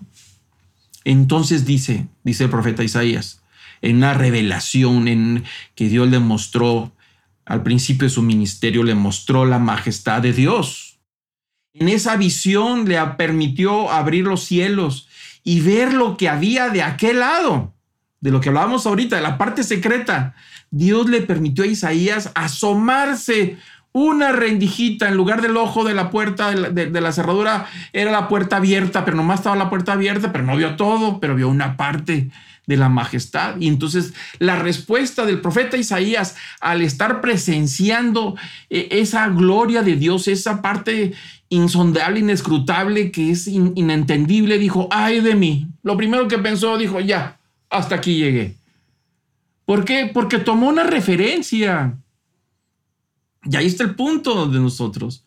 Entonces dice, dice el profeta Isaías, en una revelación en que Dios le mostró al principio de su ministerio, le mostró la majestad de Dios. En esa visión le permitió abrir los cielos y ver lo que había de aquel lado, de lo que hablábamos ahorita, de la parte secreta. Dios le permitió a Isaías asomarse una rendijita en lugar del ojo de la puerta de la, cerradura era la puerta abierta, pero nomás estaba la puerta abierta, pero no vio todo, pero vio una parte de la majestad. Y entonces la respuesta del profeta Isaías al estar presenciando eh, esa gloria de Dios, esa parte insondable, inescrutable, que es inentendible, dijo, ay de mí. Lo primero que pensó, dijo, ya, hasta aquí llegué. ¿Por qué? Porque tomó una referencia. Y ahí está el punto de nosotros.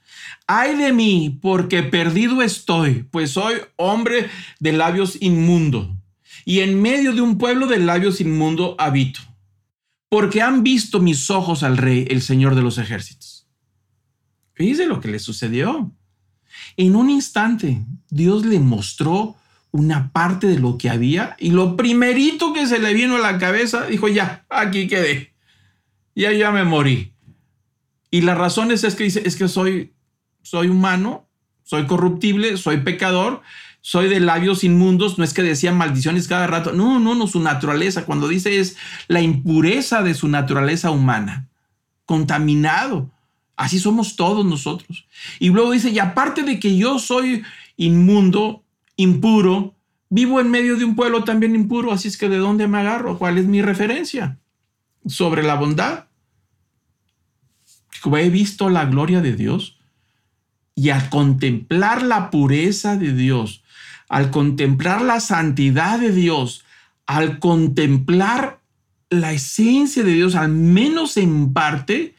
Ay de mí, porque perdido estoy, pues soy hombre de labios inmundo, y en medio de un pueblo de labios inmundo habito, porque han visto mis ojos al rey, el Señor de los ejércitos. Fíjese lo que le sucedió. En un instante, Dios le mostró una parte de lo que había y lo primerito que se le vino a la cabeza, dijo, ya, aquí quedé, ya, ya me morí. Y la razón es, que dice, es que soy, soy humano, soy corruptible, soy pecador, soy de labios inmundos, no es que decía maldiciones cada rato, no, no, no, su naturaleza, cuando dice es la impureza de su naturaleza humana, contaminado. Así somos todos nosotros. Y luego dice, y aparte de que yo soy inmundo, impuro, vivo en medio de un pueblo también impuro, así es que ¿de dónde me agarro? ¿Cuál es mi referencia? Sobre la bondad he visto la gloria de Dios y al contemplar la pureza de Dios, al contemplar la santidad de Dios, al contemplar la esencia de Dios, al menos en parte,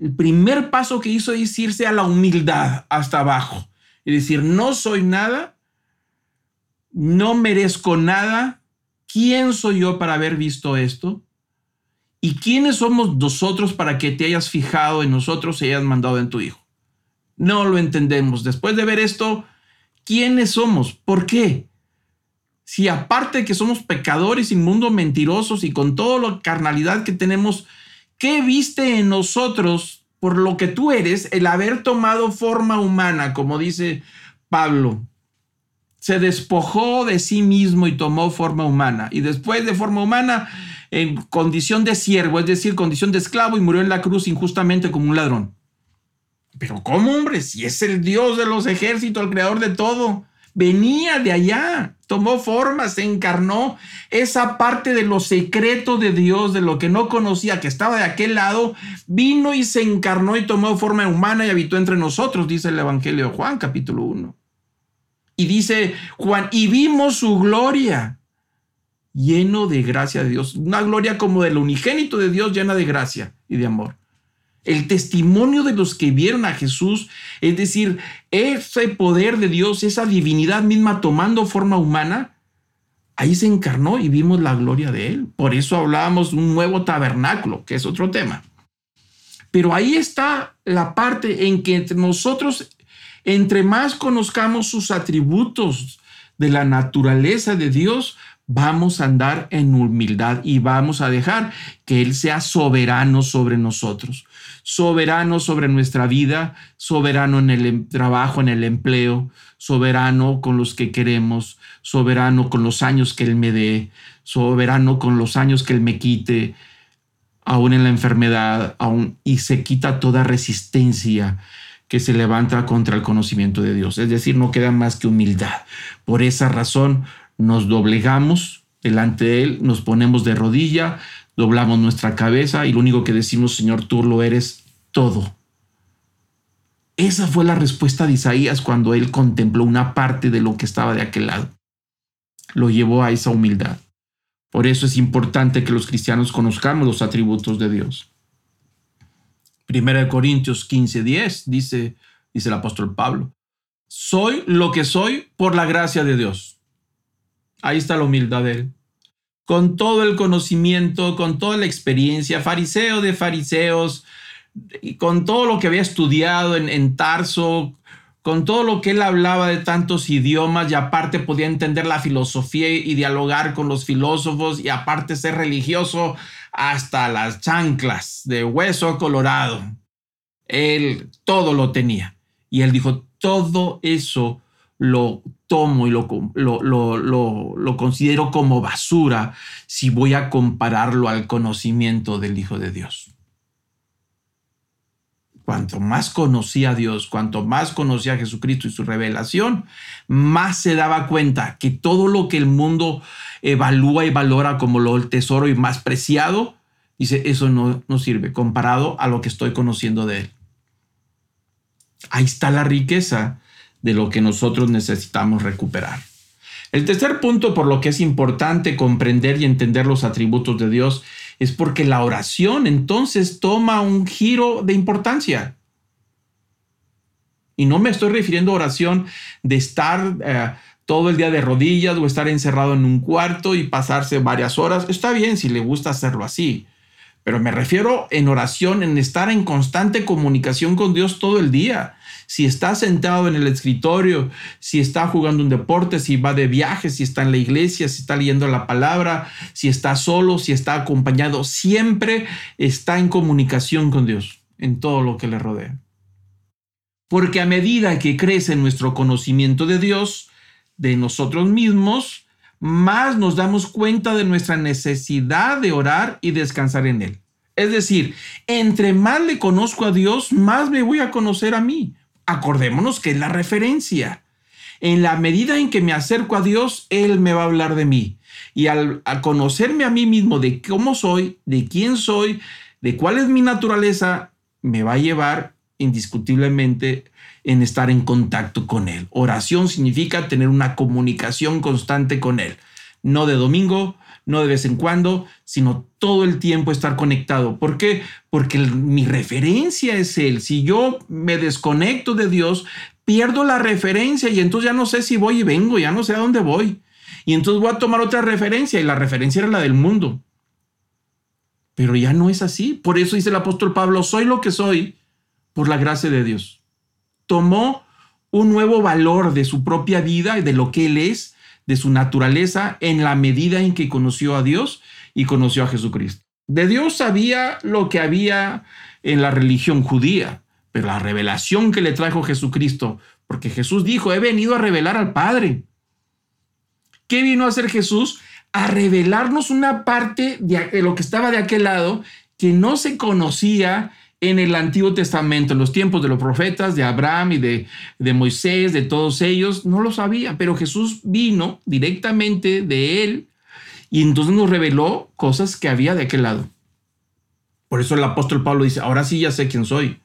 el primer paso que hizo es irse a la humildad hasta abajo y decir, no soy nada, no merezco nada, ¿quién soy yo para haber visto esto? ¿Y quiénes somos nosotros para que te hayas fijado en nosotros y hayas mandado en tu Hijo? No lo entendemos. Después de ver esto, ¿quiénes somos? ¿Por qué? Si aparte de que somos pecadores, inmundos, mentirosos y con toda la carnalidad que tenemos, ¿qué viste en nosotros por lo que tú eres, el haber tomado forma humana, como dice Pablo, se despojó de sí mismo y tomó forma humana. Y después de forma humana, en condición de siervo, es decir, condición de esclavo, y murió en la cruz injustamente como un ladrón. Pero ¿cómo, hombre? Si es el Dios de los ejércitos, el creador de todo. Venía de allá, tomó forma, se encarnó. Esa parte de lo secreto de Dios, de lo que no conocía, que estaba de aquel lado, vino y se encarnó y tomó forma humana y habitó entre nosotros, dice el Evangelio de Juan, capítulo 1. Y dice Juan, y vimos su gloria, lleno de gracia de Dios. Una gloria como del unigénito de Dios, llena de gracia y de amor el testimonio de los que vieron a Jesús, es decir, ese poder de Dios, esa divinidad misma tomando forma humana, ahí se encarnó y vimos la gloria de Él. Por eso hablábamos de un nuevo tabernáculo, que es otro tema. Pero ahí está la parte en que entre nosotros, entre más conozcamos sus atributos de la naturaleza de Dios, vamos a andar en humildad y vamos a dejar que Él sea soberano sobre nosotros, soberano sobre nuestra vida, soberano en el em, trabajo, en el empleo, soberano con los que queremos, soberano con los años que Él me dé, soberano con los años que Él me quite, aún en la enfermedad, aún, y se quita toda resistencia que se levanta contra el conocimiento de Dios. Es decir, no queda más que humildad. Por esa razón, nos doblegamos delante de Él, nos ponemos de rodilla, doblamos nuestra cabeza y lo único que decimos, Señor, tú lo eres todo. Esa fue la respuesta de Isaías cuando él contempló una parte de lo que estaba de aquel lado. Lo llevó a esa humildad. Por eso es importante que los cristianos conozcamos los atributos de Dios. Primera de Corintios 15, 10 dice, dice el apóstol Pablo, soy lo que soy por la gracia de Dios. Ahí está la humildad de él. Con todo el conocimiento, con toda la experiencia, fariseo de fariseos, y con todo lo que había estudiado en, en Tarso, con todo lo que él hablaba de tantos idiomas y aparte podía entender la filosofía y dialogar con los filósofos y aparte ser religioso hasta las chanclas de hueso colorado. Él todo lo tenía. Y él dijo, todo eso lo tomo y lo, lo, considero como basura si voy a compararlo al conocimiento del Hijo de Dios. Cuanto más conocía a Dios, cuanto más conocía a Jesucristo y su revelación, más se daba cuenta que todo lo que el mundo evalúa y valora como lo, el tesoro y más preciado, dice, eso no, no sirve comparado a lo que estoy conociendo de Él. Ahí está la riqueza de lo que nosotros necesitamos recuperar. El tercer punto por lo que es importante comprender y entender los atributos de Dios es porque la oración entonces toma un giro de importancia. Y no me estoy refiriendo a oración de estar eh, todo el día de rodillas o estar encerrado en un cuarto y pasarse varias horas. Está bien si le gusta hacerlo así, pero me refiero en oración, en estar en constante comunicación con Dios todo el día si está sentado en el escritorio, si está jugando un deporte, si va de viaje, si está en la iglesia, si está leyendo la palabra, si está solo, si está acompañado, siempre está en comunicación con Dios en todo lo que le rodea. Porque a medida que crece nuestro conocimiento de Dios, de nosotros mismos, más nos damos cuenta de nuestra necesidad de orar y descansar en Él. Es decir, entre más le conozco a Dios, más me voy a conocer a mí, acordémonos que es la referencia. En la medida en que me acerco a Dios, Él me va a hablar de mí. Y al, conocerme a mí mismo de cómo soy, de quién soy, de cuál es mi naturaleza, me va a llevar indiscutiblemente en estar en contacto con Él. Oración significa tener una comunicación constante con Él. No de domingo, no de vez en cuando, sino todo el tiempo estar conectado. ¿Por qué? Porque mi referencia es Él. Si yo me desconecto de Dios, pierdo la referencia y entonces ya no sé si voy y vengo, ya no sé a dónde voy. Y entonces voy a tomar otra referencia y la referencia era la del mundo. Pero ya no es así. Por eso dice el apóstol Pablo, soy lo que soy por la gracia de Dios. Tomó un nuevo valor de su propia vida de lo que Él es de su naturaleza en la medida en que conoció a Dios y conoció a Jesucristo. De Dios sabía lo que había en la religión judía, pero la revelación que le trajo Jesucristo, porque Jesús dijo, he venido a revelar al Padre. ¿Qué vino a hacer Jesús? A revelarnos una parte de lo que estaba de aquel lado que no se conocía en el Antiguo Testamento, en los tiempos de los profetas, de Abraham y de, de Moisés, de todos ellos, no lo sabía, pero Jesús vino directamente de él y entonces nos reveló cosas que había de aquel lado. Por eso el apóstol Pablo dice, ahora sí ya sé quién soy.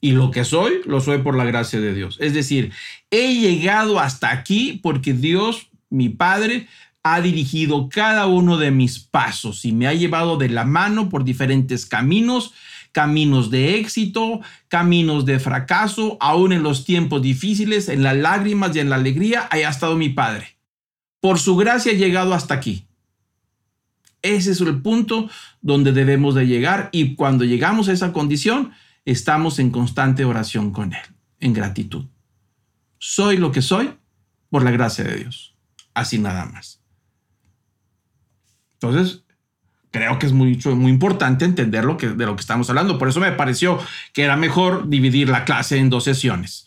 Y lo que soy, lo soy por la gracia de Dios. Es decir, he llegado hasta aquí porque Dios, mi Padre, ha dirigido cada uno de mis pasos y me ha llevado de la mano por diferentes caminos, caminos de éxito, caminos de fracaso, aún en los tiempos difíciles, en las lágrimas y en la alegría, haya estado mi Padre. Por su gracia he llegado hasta aquí. Ese es el punto donde debemos de llegar y cuando llegamos a esa condición, estamos en constante oración con Él, en gratitud. Soy lo que soy por la gracia de Dios. Así nada más. Entonces, creo que es muy, muy importante entender lo que, de lo que estamos hablando. Por eso me pareció que era mejor dividir la clase en dos sesiones.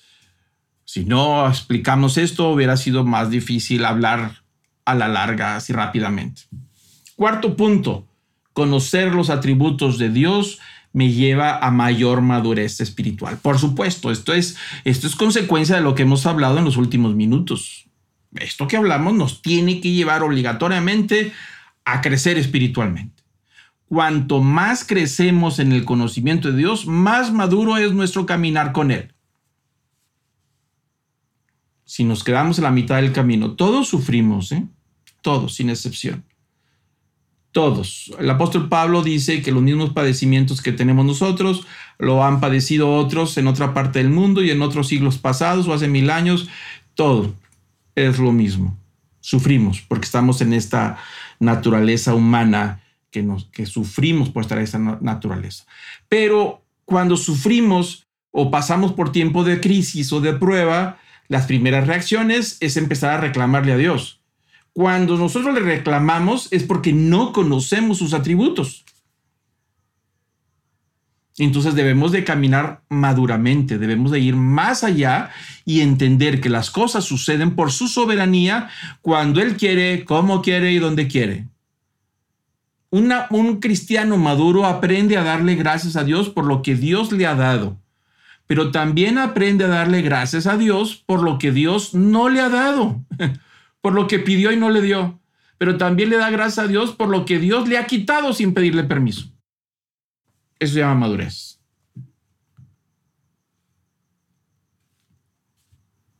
Si no explicamos esto, hubiera sido más difícil hablar a la larga, así rápidamente. Cuarto punto, conocer los atributos de Dios me lleva a mayor madurez espiritual. Por supuesto, esto es, esto es consecuencia de lo que hemos hablado en los últimos minutos. Esto que hablamos nos tiene que llevar obligatoriamente a crecer espiritualmente. Cuanto más crecemos en el conocimiento de Dios, más maduro es nuestro caminar con Él. Si nos quedamos en la mitad del camino, todos sufrimos, ¿eh? todos, sin excepción todos. El apóstol Pablo dice que los mismos padecimientos que tenemos nosotros lo han padecido otros en otra parte del mundo y en otros siglos pasados o hace mil años. Todo es lo mismo. Sufrimos porque estamos en esta naturaleza humana que, sufrimos por estar en esta naturaleza. Pero cuando sufrimos o pasamos por tiempo de crisis o de prueba, las primeras reacciones es empezar a reclamarle a Dios cuando nosotros le reclamamos es porque no conocemos sus atributos. Entonces debemos de caminar maduramente, debemos de ir más allá y entender que las cosas suceden por su soberanía cuando Él quiere, cómo quiere y dónde quiere. Un cristiano maduro aprende a darle gracias a Dios por lo que Dios le ha dado, pero también aprende a darle gracias a Dios por lo que Dios no le ha dado. por lo que pidió y no le dio, pero también le da gracias a Dios por lo que Dios le ha quitado sin pedirle permiso. Eso se llama madurez.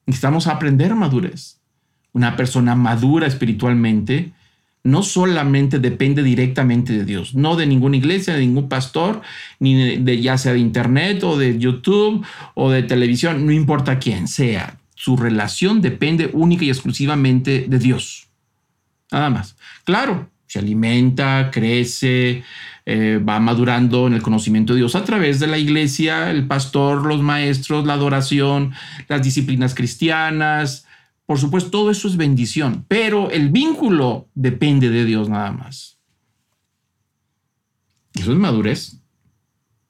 Necesitamos aprender madurez. Una persona madura espiritualmente no solamente depende directamente de Dios, no de ninguna iglesia, de ningún pastor, ni de, ya sea de internet o de YouTube o de televisión, no importa quién sea su relación depende única y exclusivamente de Dios. Nada más. Claro, se alimenta, crece, eh, va madurando en el conocimiento de Dios a través de la iglesia, el pastor, los maestros, la adoración, las disciplinas cristianas. Por supuesto, todo eso es bendición, pero el vínculo depende de Dios nada más. Eso es madurez.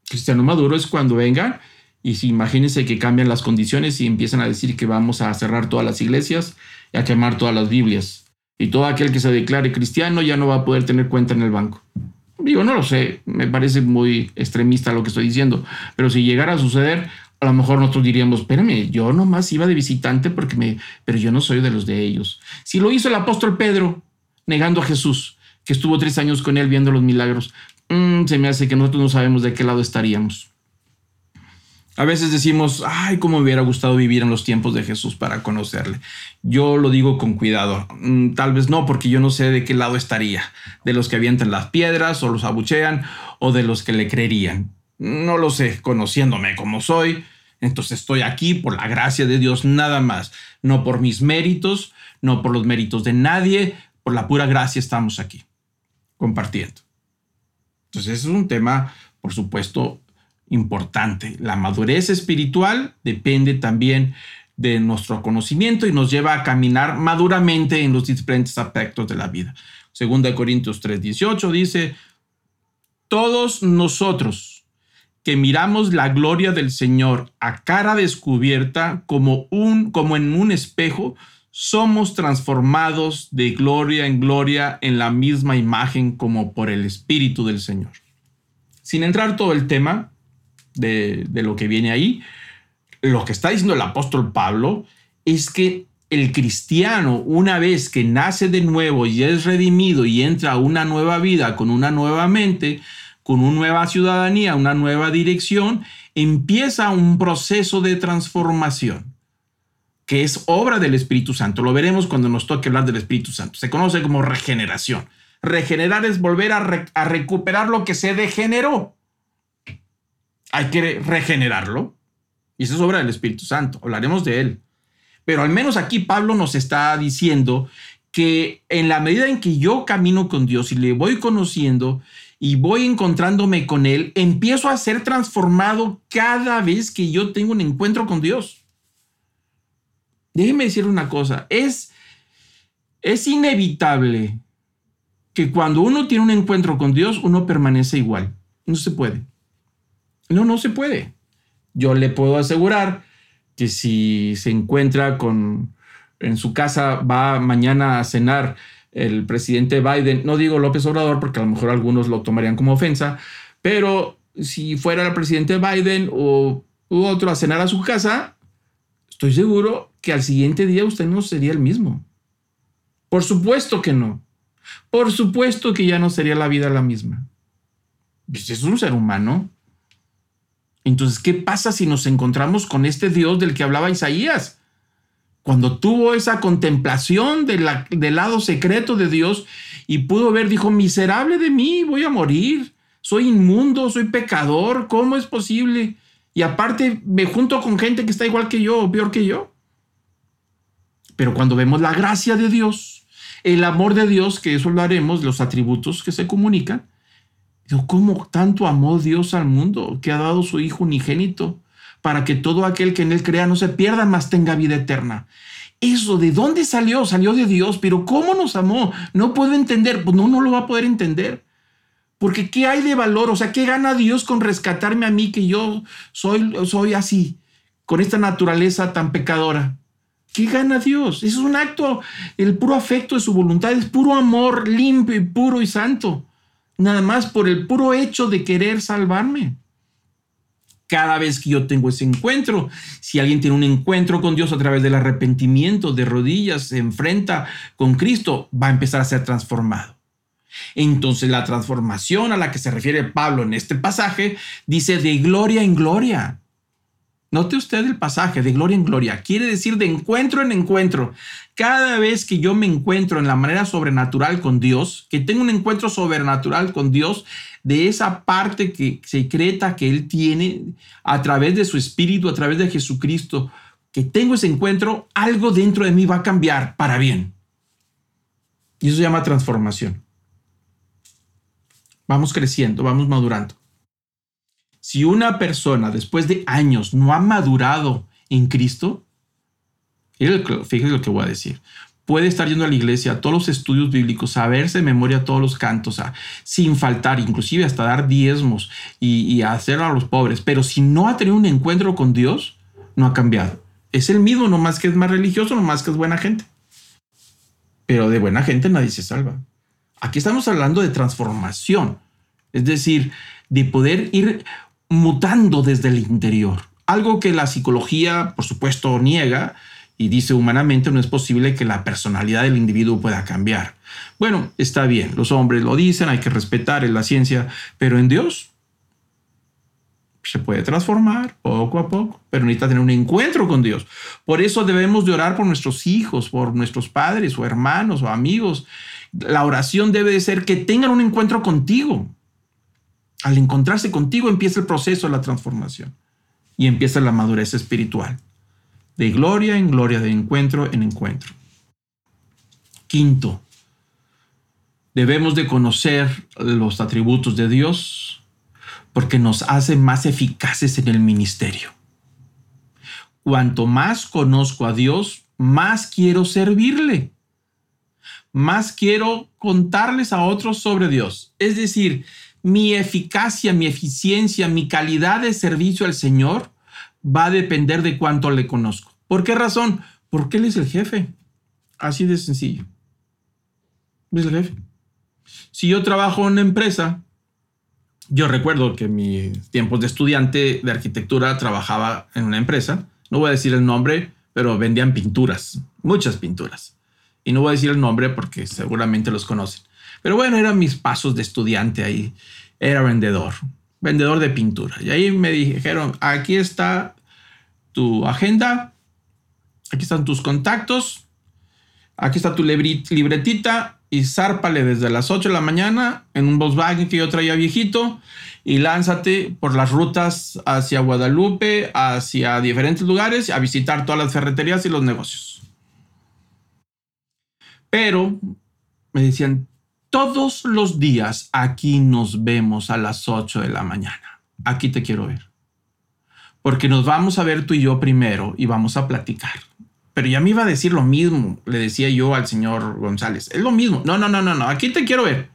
Cristiano maduro es cuando venga y si imagínense que cambian las condiciones y empiezan a decir que vamos a cerrar todas las iglesias y a quemar todas las Biblias. Y todo aquel que se declare cristiano ya no va a poder tener cuenta en el banco. Digo, no lo sé, me parece muy extremista lo que estoy diciendo, pero si llegara a suceder, a lo mejor nosotros diríamos, espérame, yo nomás iba de visitante porque me, pero yo no soy de los de ellos. Si lo hizo el apóstol Pedro, negando a Jesús, que estuvo tres años con él viendo los milagros, mm, se me hace que nosotros no sabemos de qué lado estaríamos. A veces decimos, ay, cómo me hubiera gustado vivir en los tiempos de Jesús para conocerle. Yo lo digo con cuidado. Mm, tal vez no, porque yo no sé de qué lado estaría. De los que avientan las piedras o los abuchean o de los que le creerían. No lo sé, conociéndome como soy. Entonces estoy aquí por la gracia de Dios nada más. No por mis méritos, no por los méritos de nadie. Por la pura gracia estamos aquí, compartiendo. Entonces es un tema, por supuesto, importante. La madurez espiritual depende también de nuestro conocimiento y nos lleva a caminar maduramente en los diferentes aspectos de la vida. Segunda Corintios 3:18 dice, todos nosotros que miramos la gloria del Señor a cara descubierta como, un, como en un espejo, somos transformados de gloria en gloria en la misma imagen como por el Espíritu del Señor. Sin entrar todo el tema de, de lo que viene ahí, lo que está diciendo el apóstol Pablo es que el cristiano, una vez que nace de nuevo y es redimido y entra a una nueva vida con una nueva mente, con una nueva ciudadanía, una nueva dirección, empieza un proceso de transformación que es obra del Espíritu Santo. Lo veremos cuando nos toque hablar del Espíritu Santo. Se conoce como regeneración. Regenerar es volver a, recuperar lo que se degeneró. Hay que regenerarlo. Y eso es obra del Espíritu Santo. Hablaremos de él. Pero al menos aquí Pablo nos está diciendo que en la medida en que yo camino con Dios y le voy conociendo y voy encontrándome con Él, empiezo a ser transformado cada vez que yo tengo un encuentro con Dios. Déjeme decir una cosa, es, es inevitable que cuando uno tiene un encuentro con Dios, uno permanece igual. No se puede. No, no se puede. Yo le puedo asegurar que si se encuentra con en su casa, va mañana a cenar el presidente Biden, no digo López Obrador porque a lo mejor algunos lo tomarían como ofensa, pero si fuera el presidente Biden o otro a cenar a su casa, estoy seguro que al siguiente día usted no sería el mismo. Por supuesto que no. Por supuesto que ya no sería la vida la misma. Pues es un ser humano. Entonces, ¿qué pasa si nos encontramos con este Dios del que hablaba Isaías? Cuando tuvo esa contemplación del lado secreto de Dios y pudo ver, dijo, miserable de mí, voy a morir, soy inmundo, soy pecador, ¿cómo es posible? Y aparte me junto con gente que está igual que yo o peor que yo. Pero cuando vemos la gracia de Dios, el amor de Dios, que eso lo haremos, los atributos que se comunican, ¿cómo tanto amó Dios al mundo que ha dado su Hijo unigénito para que todo aquel que en él crea no se pierda, más tenga vida eterna? Eso, ¿de dónde salió? Salió de Dios, pero ¿cómo nos amó? No puedo entender, pues no, no lo va a poder entender. Porque ¿qué hay de valor? O sea, ¿qué gana Dios con rescatarme a mí que yo soy, soy así, con esta naturaleza tan pecadora? ¿Qué gana Dios? Eso es un acto, el puro afecto de su voluntad, es puro amor limpio y puro y santo nada más por el puro hecho de querer salvarme. Cada vez que yo tengo ese encuentro, si alguien tiene un encuentro con Dios a través del arrepentimiento, de rodillas, se enfrenta con Cristo, va a empezar a ser transformado. Entonces la transformación a la que se refiere Pablo en este pasaje dice de gloria en gloria. Note usted el pasaje de gloria en gloria. Quiere decir de encuentro en encuentro. Cada vez que yo me encuentro en la manera sobrenatural con Dios, que tengo un encuentro sobrenatural con Dios, de esa parte que secreta que Él tiene a través de su Espíritu, a través de Jesucristo, que tengo ese encuentro, algo dentro de mí va a cambiar para bien. Y eso se llama transformación. Vamos creciendo, vamos madurando. Si una persona después de años no ha madurado en Cristo, fíjese lo que voy a decir. Puede estar yendo a la iglesia, a todos los estudios bíblicos, saberse de memoria todos los cantos, sin faltar, inclusive hasta dar diezmos y, y hacer a los pobres. Pero si no ha tenido un encuentro con Dios, no ha cambiado. Es el mismo, no más que es más religioso, no más que es buena gente. Pero de buena gente nadie se salva. Aquí estamos hablando de transformación. Es decir, de poder ir mutando desde el interior. Algo que la psicología, por supuesto, niega y dice humanamente no es posible que la personalidad del individuo pueda cambiar. Bueno, está bien, los hombres lo dicen, hay que respetar en la ciencia, pero en Dios se puede transformar poco a poco, pero necesita tener un encuentro con Dios. Por eso debemos de orar por nuestros hijos, por nuestros padres o hermanos o amigos. La oración debe de ser que tengan un encuentro contigo, al encontrarse contigo empieza el proceso de la transformación y empieza la madurez espiritual. De gloria en gloria, de encuentro en encuentro. Quinto, debemos de conocer los atributos de Dios porque nos hace más eficaces en el ministerio. Cuanto más conozco a Dios, más quiero servirle. Más quiero contarles a otros sobre Dios. Es decir, mi eficacia, mi eficiencia, mi calidad de servicio al Señor va a depender de cuánto le conozco. ¿Por qué razón? Porque Él es el jefe. Así de sencillo. Es el jefe. Si yo trabajo en una empresa, yo recuerdo que en mis tiempos de estudiante de arquitectura trabajaba en una empresa, no voy a decir el nombre, pero vendían pinturas, muchas pinturas. Y no voy a decir el nombre porque seguramente los conocen. Pero bueno, eran mis pasos de estudiante ahí. Era vendedor, vendedor de pintura. Y ahí me dijeron, aquí está tu agenda, aquí están tus contactos, aquí está tu libretita y zárpale desde las 8 de la mañana en un Volkswagen que yo traía viejito y lánzate por las rutas hacia Guadalupe, hacia diferentes lugares, a visitar todas las ferreterías y los negocios. Pero me decían, todos los días aquí nos vemos a las 8 de la mañana. Aquí te quiero ver. Porque nos vamos a ver tú y yo primero y vamos a platicar. Pero ya me iba a decir lo mismo, le decía yo al señor González. Es lo mismo. No, no, no, no, no. Aquí te quiero ver.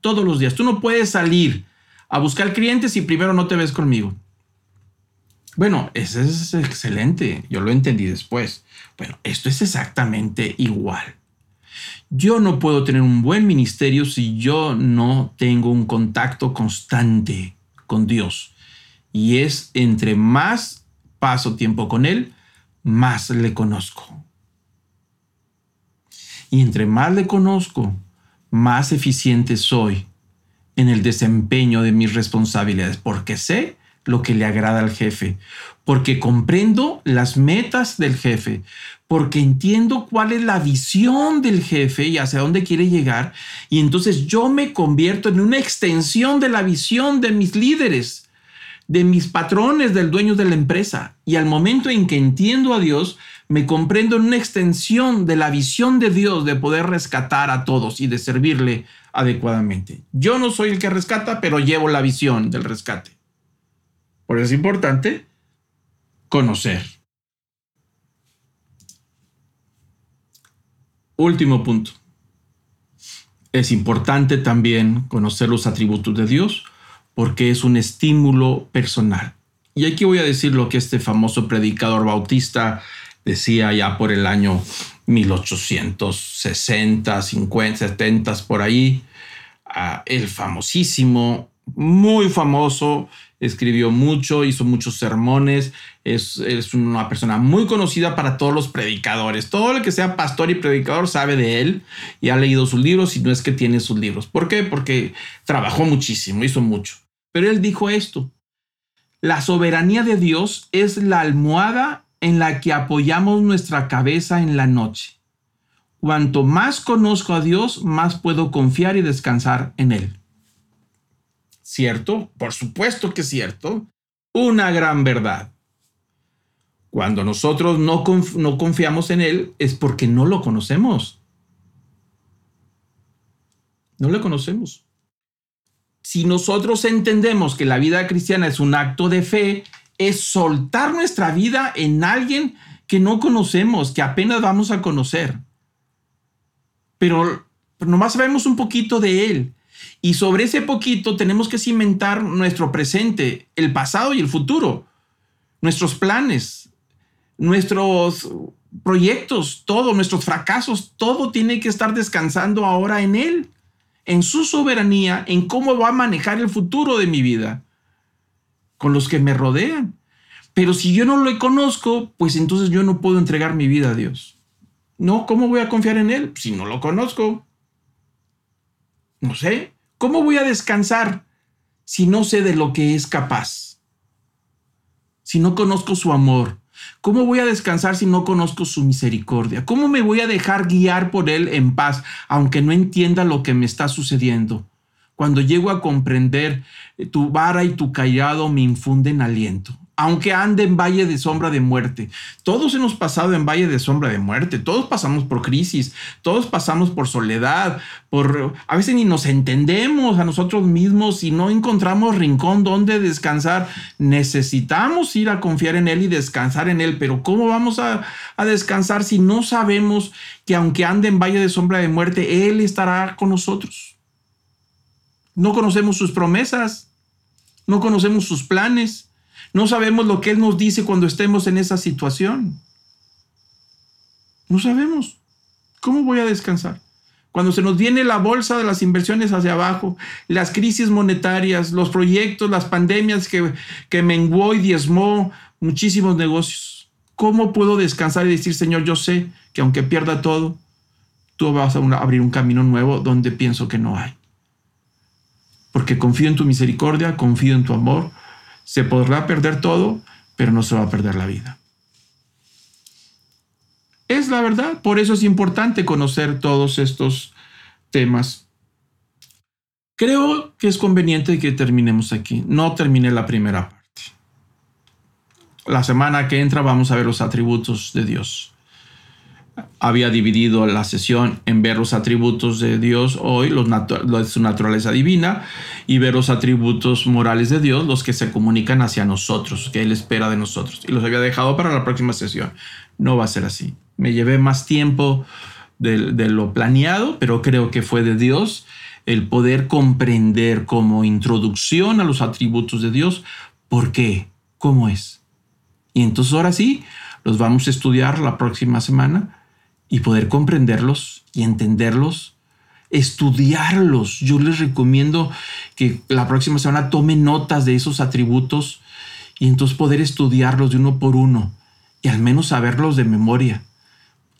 Todos los días. Tú no puedes salir a buscar clientes y primero no te ves conmigo. Bueno, eso es excelente. Yo lo entendí después. Bueno, esto es exactamente igual. Yo no puedo tener un buen ministerio si yo no tengo un contacto constante con Dios. Y es entre más paso tiempo con Él, más le conozco. Y entre más le conozco, más eficiente soy en el desempeño de mis responsabilidades, porque sé lo que le agrada al jefe, porque comprendo las metas del jefe, porque entiendo cuál es la visión del jefe y hacia dónde quiere llegar, y entonces yo me convierto en una extensión de la visión de mis líderes, de mis patrones, del dueño de la empresa. Y al momento en que entiendo a Dios, me comprendo en una extensión de la visión de Dios de poder rescatar a todos y de servirle adecuadamente. Yo no soy el que rescata, pero llevo la visión del rescate. Por eso es importante conocer. Último punto. Es importante también conocer los atributos de Dios porque es un estímulo personal. Y aquí voy a decir lo que este famoso predicador bautista decía ya por el año 1860, 50, 70, por ahí. Ah, el famosísimo, muy famoso, escribió mucho, hizo muchos sermones, es, es, una persona muy conocida para todos los predicadores. Todo el que sea pastor y predicador sabe de él y ha leído sus libros y no es que tiene sus libros. ¿Por qué? Porque trabajó muchísimo, hizo mucho. Pero él dijo esto, la soberanía de Dios es la almohada en la que apoyamos nuestra cabeza en la noche. Cuanto más conozco a Dios, más puedo confiar y descansar en Él. ¿Cierto? Por supuesto que es cierto. Una gran verdad. Cuando nosotros no, no confiamos en Él es porque no lo conocemos. No lo conocemos. Si nosotros entendemos que la vida cristiana es un acto de fe, es soltar nuestra vida en alguien que no conocemos, que apenas vamos a conocer. Pero, nomás sabemos un poquito de él. Y sobre ese poquito tenemos que cimentar nuestro presente, el pasado y el futuro, nuestros planes, nuestros proyectos, todo, nuestros fracasos, todo tiene que estar descansando ahora en Él, en su soberanía, en cómo va a manejar el futuro de mi vida con los que me rodean. Pero si yo no lo conozco, pues entonces yo no puedo entregar mi vida a Dios. No, ¿cómo voy a confiar en Él si no lo conozco? No sé. ¿Cómo voy a descansar si no sé de lo que es capaz? Si no conozco su amor. ¿Cómo voy a descansar si no conozco su misericordia? ¿Cómo me voy a dejar guiar por Él en paz, aunque no entienda lo que me está sucediendo? Cuando llego a comprender, eh, tu vara y tu callado me infunden aliento. Aunque ande en valle de sombra de muerte. Todos hemos pasado en valle de sombra de muerte. Todos pasamos por crisis. Todos pasamos por soledad. Por a veces ni nos entendemos a nosotros mismos y no encontramos rincón donde descansar. Necesitamos ir a confiar en Él y descansar en Él. Pero ¿cómo vamos a, a descansar si no sabemos que aunque ande en valle de sombra de muerte, Él estará con nosotros? No conocemos sus promesas, no conocemos sus planes, no sabemos lo que Él nos dice cuando estemos en esa situación. No sabemos. ¿Cómo voy a descansar? Cuando se nos viene la bolsa de las inversiones hacia abajo, las crisis monetarias, los proyectos, las pandemias que, que menguó y diezmó muchísimos negocios. ¿Cómo puedo descansar y decir, Señor, yo sé que aunque pierda todo, tú vas a abrir un camino nuevo donde pienso que no hay? Porque confío en tu misericordia, confío en tu amor. Se podrá perder todo, pero no se va a perder la vida. Es la verdad, por eso es importante conocer todos estos temas. Creo que es conveniente que terminemos aquí. No terminé la primera parte. La semana que entra vamos a ver los atributos de Dios. Había dividido la sesión en ver los atributos de Dios hoy, los de su naturaleza divina, y ver los atributos morales de Dios, los que se comunican hacia nosotros, que Él espera de nosotros. Y los había dejado para la próxima sesión. No va a ser así me llevé más tiempo de, lo planeado, pero creo que fue de Dios el poder comprender como introducción a los atributos de Dios, por qué, cómo es. Y entonces ahora sí, los vamos a estudiar la próxima semana y poder comprenderlos y entenderlos, estudiarlos. Yo les recomiendo que la próxima semana tomen notas de esos atributos y entonces poder estudiarlos de uno por uno y al menos saberlos de memoria.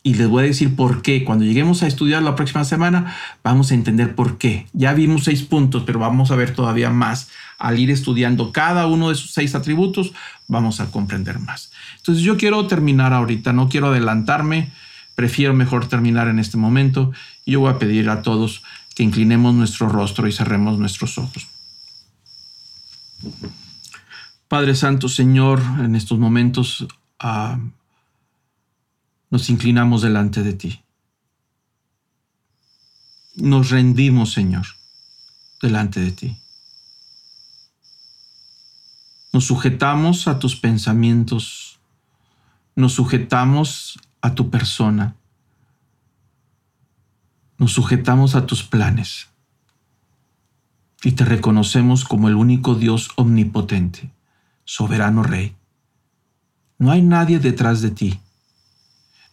Y les voy a decir por qué. Cuando lleguemos a estudiar la próxima semana, vamos a entender por qué. Ya vimos seis puntos, pero vamos a ver todavía más. Al ir estudiando cada uno de esos seis atributos, vamos a comprender más. Entonces yo quiero terminar ahorita, no quiero adelantarme, prefiero mejor terminar en este momento. Y yo voy a pedir a todos que inclinemos nuestro rostro y cerremos nuestros ojos. Padre Santo, Señor, en estos momentos... Uh, nos inclinamos delante de ti. Nos rendimos, Señor, delante de ti. Nos sujetamos a tus pensamientos, nos sujetamos a tu persona, nos sujetamos a tus planes y te reconocemos como el único Dios omnipotente, soberano Rey. No hay nadie detrás de ti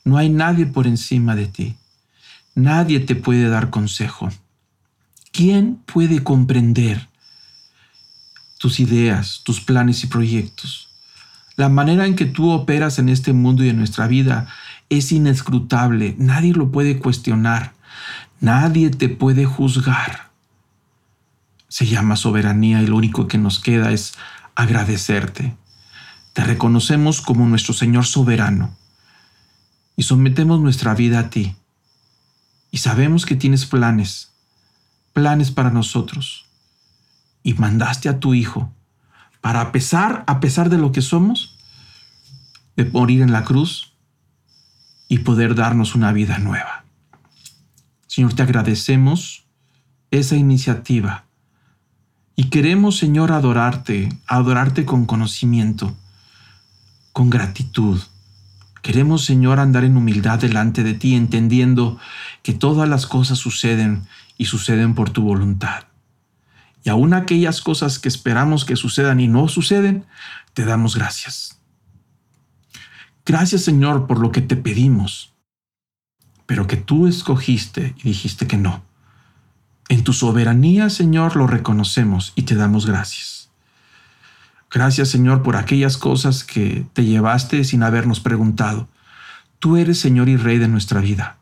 no hay nadie por encima de ti. Nadie te puede dar consejo. ¿Quién puede comprender tus ideas, tus planes y proyectos? La manera en que tú operas en este mundo y en nuestra vida es inescrutable. Nadie lo puede cuestionar. Nadie te puede juzgar. Se llama soberanía y lo único que nos queda es agradecerte. Te reconocemos como nuestro Señor soberano y sometemos nuestra vida a ti. Y sabemos que tienes planes, planes para nosotros. Y mandaste a tu Hijo para a pesar, a pesar de lo que somos, de morir en la cruz y poder darnos una vida nueva. Señor, te agradecemos esa iniciativa y queremos, Señor, adorarte, adorarte con conocimiento, con gratitud Queremos, Señor, andar en humildad delante de ti, entendiendo que todas las cosas suceden y suceden por tu voluntad. Y aun aquellas cosas que esperamos que sucedan y no suceden, te damos gracias. Gracias, Señor, por lo que te pedimos, pero que tú escogiste y dijiste que no. En tu soberanía, Señor, lo reconocemos y te damos gracias. Gracias Señor por aquellas cosas que te llevaste sin habernos preguntado. Tú eres Señor y Rey de nuestra vida.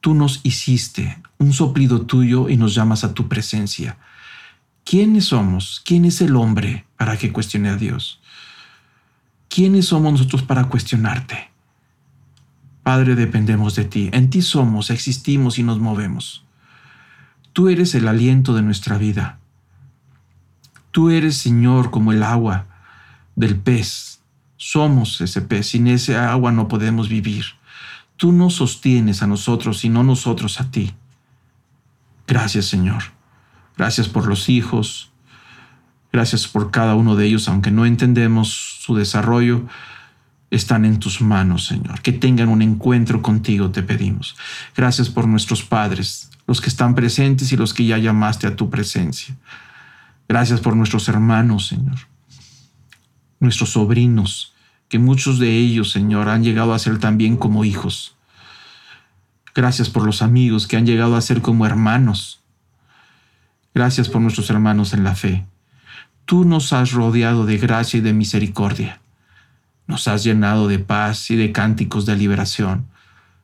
Tú nos hiciste un soplido tuyo y nos llamas a tu presencia. ¿Quiénes somos? ¿Quién es el hombre para que cuestione a Dios? ¿Quiénes somos nosotros para cuestionarte? Padre, dependemos de ti. En ti somos, existimos y nos movemos. Tú eres el aliento de nuestra vida. Tú eres, Señor, como el agua del pez. Somos ese pez. Sin ese agua no podemos vivir. Tú nos sostienes a nosotros y no nosotros a ti. Gracias, Señor. Gracias por los hijos. Gracias por cada uno de ellos, aunque no entendemos su desarrollo. Están en tus manos, Señor. Que tengan un encuentro contigo, te pedimos. Gracias por nuestros padres. los que están presentes y los que ya llamaste a tu presencia. Gracias por nuestros hermanos, Señor, nuestros sobrinos, que muchos de ellos, Señor, han llegado a ser también como hijos. Gracias por los amigos que han llegado a ser como hermanos. Gracias por nuestros hermanos en la fe. Tú nos has rodeado de gracia y de misericordia. Nos has llenado de paz y de cánticos de liberación.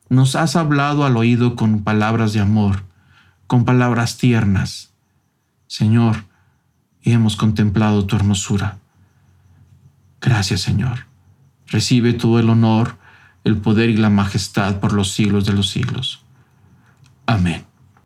Nos has hablado al oído con palabras de amor, con palabras tiernas. Señor, y hemos contemplado tu hermosura. Gracias, Señor. Recibe todo el honor, el poder y la majestad por los siglos de los siglos. Amén.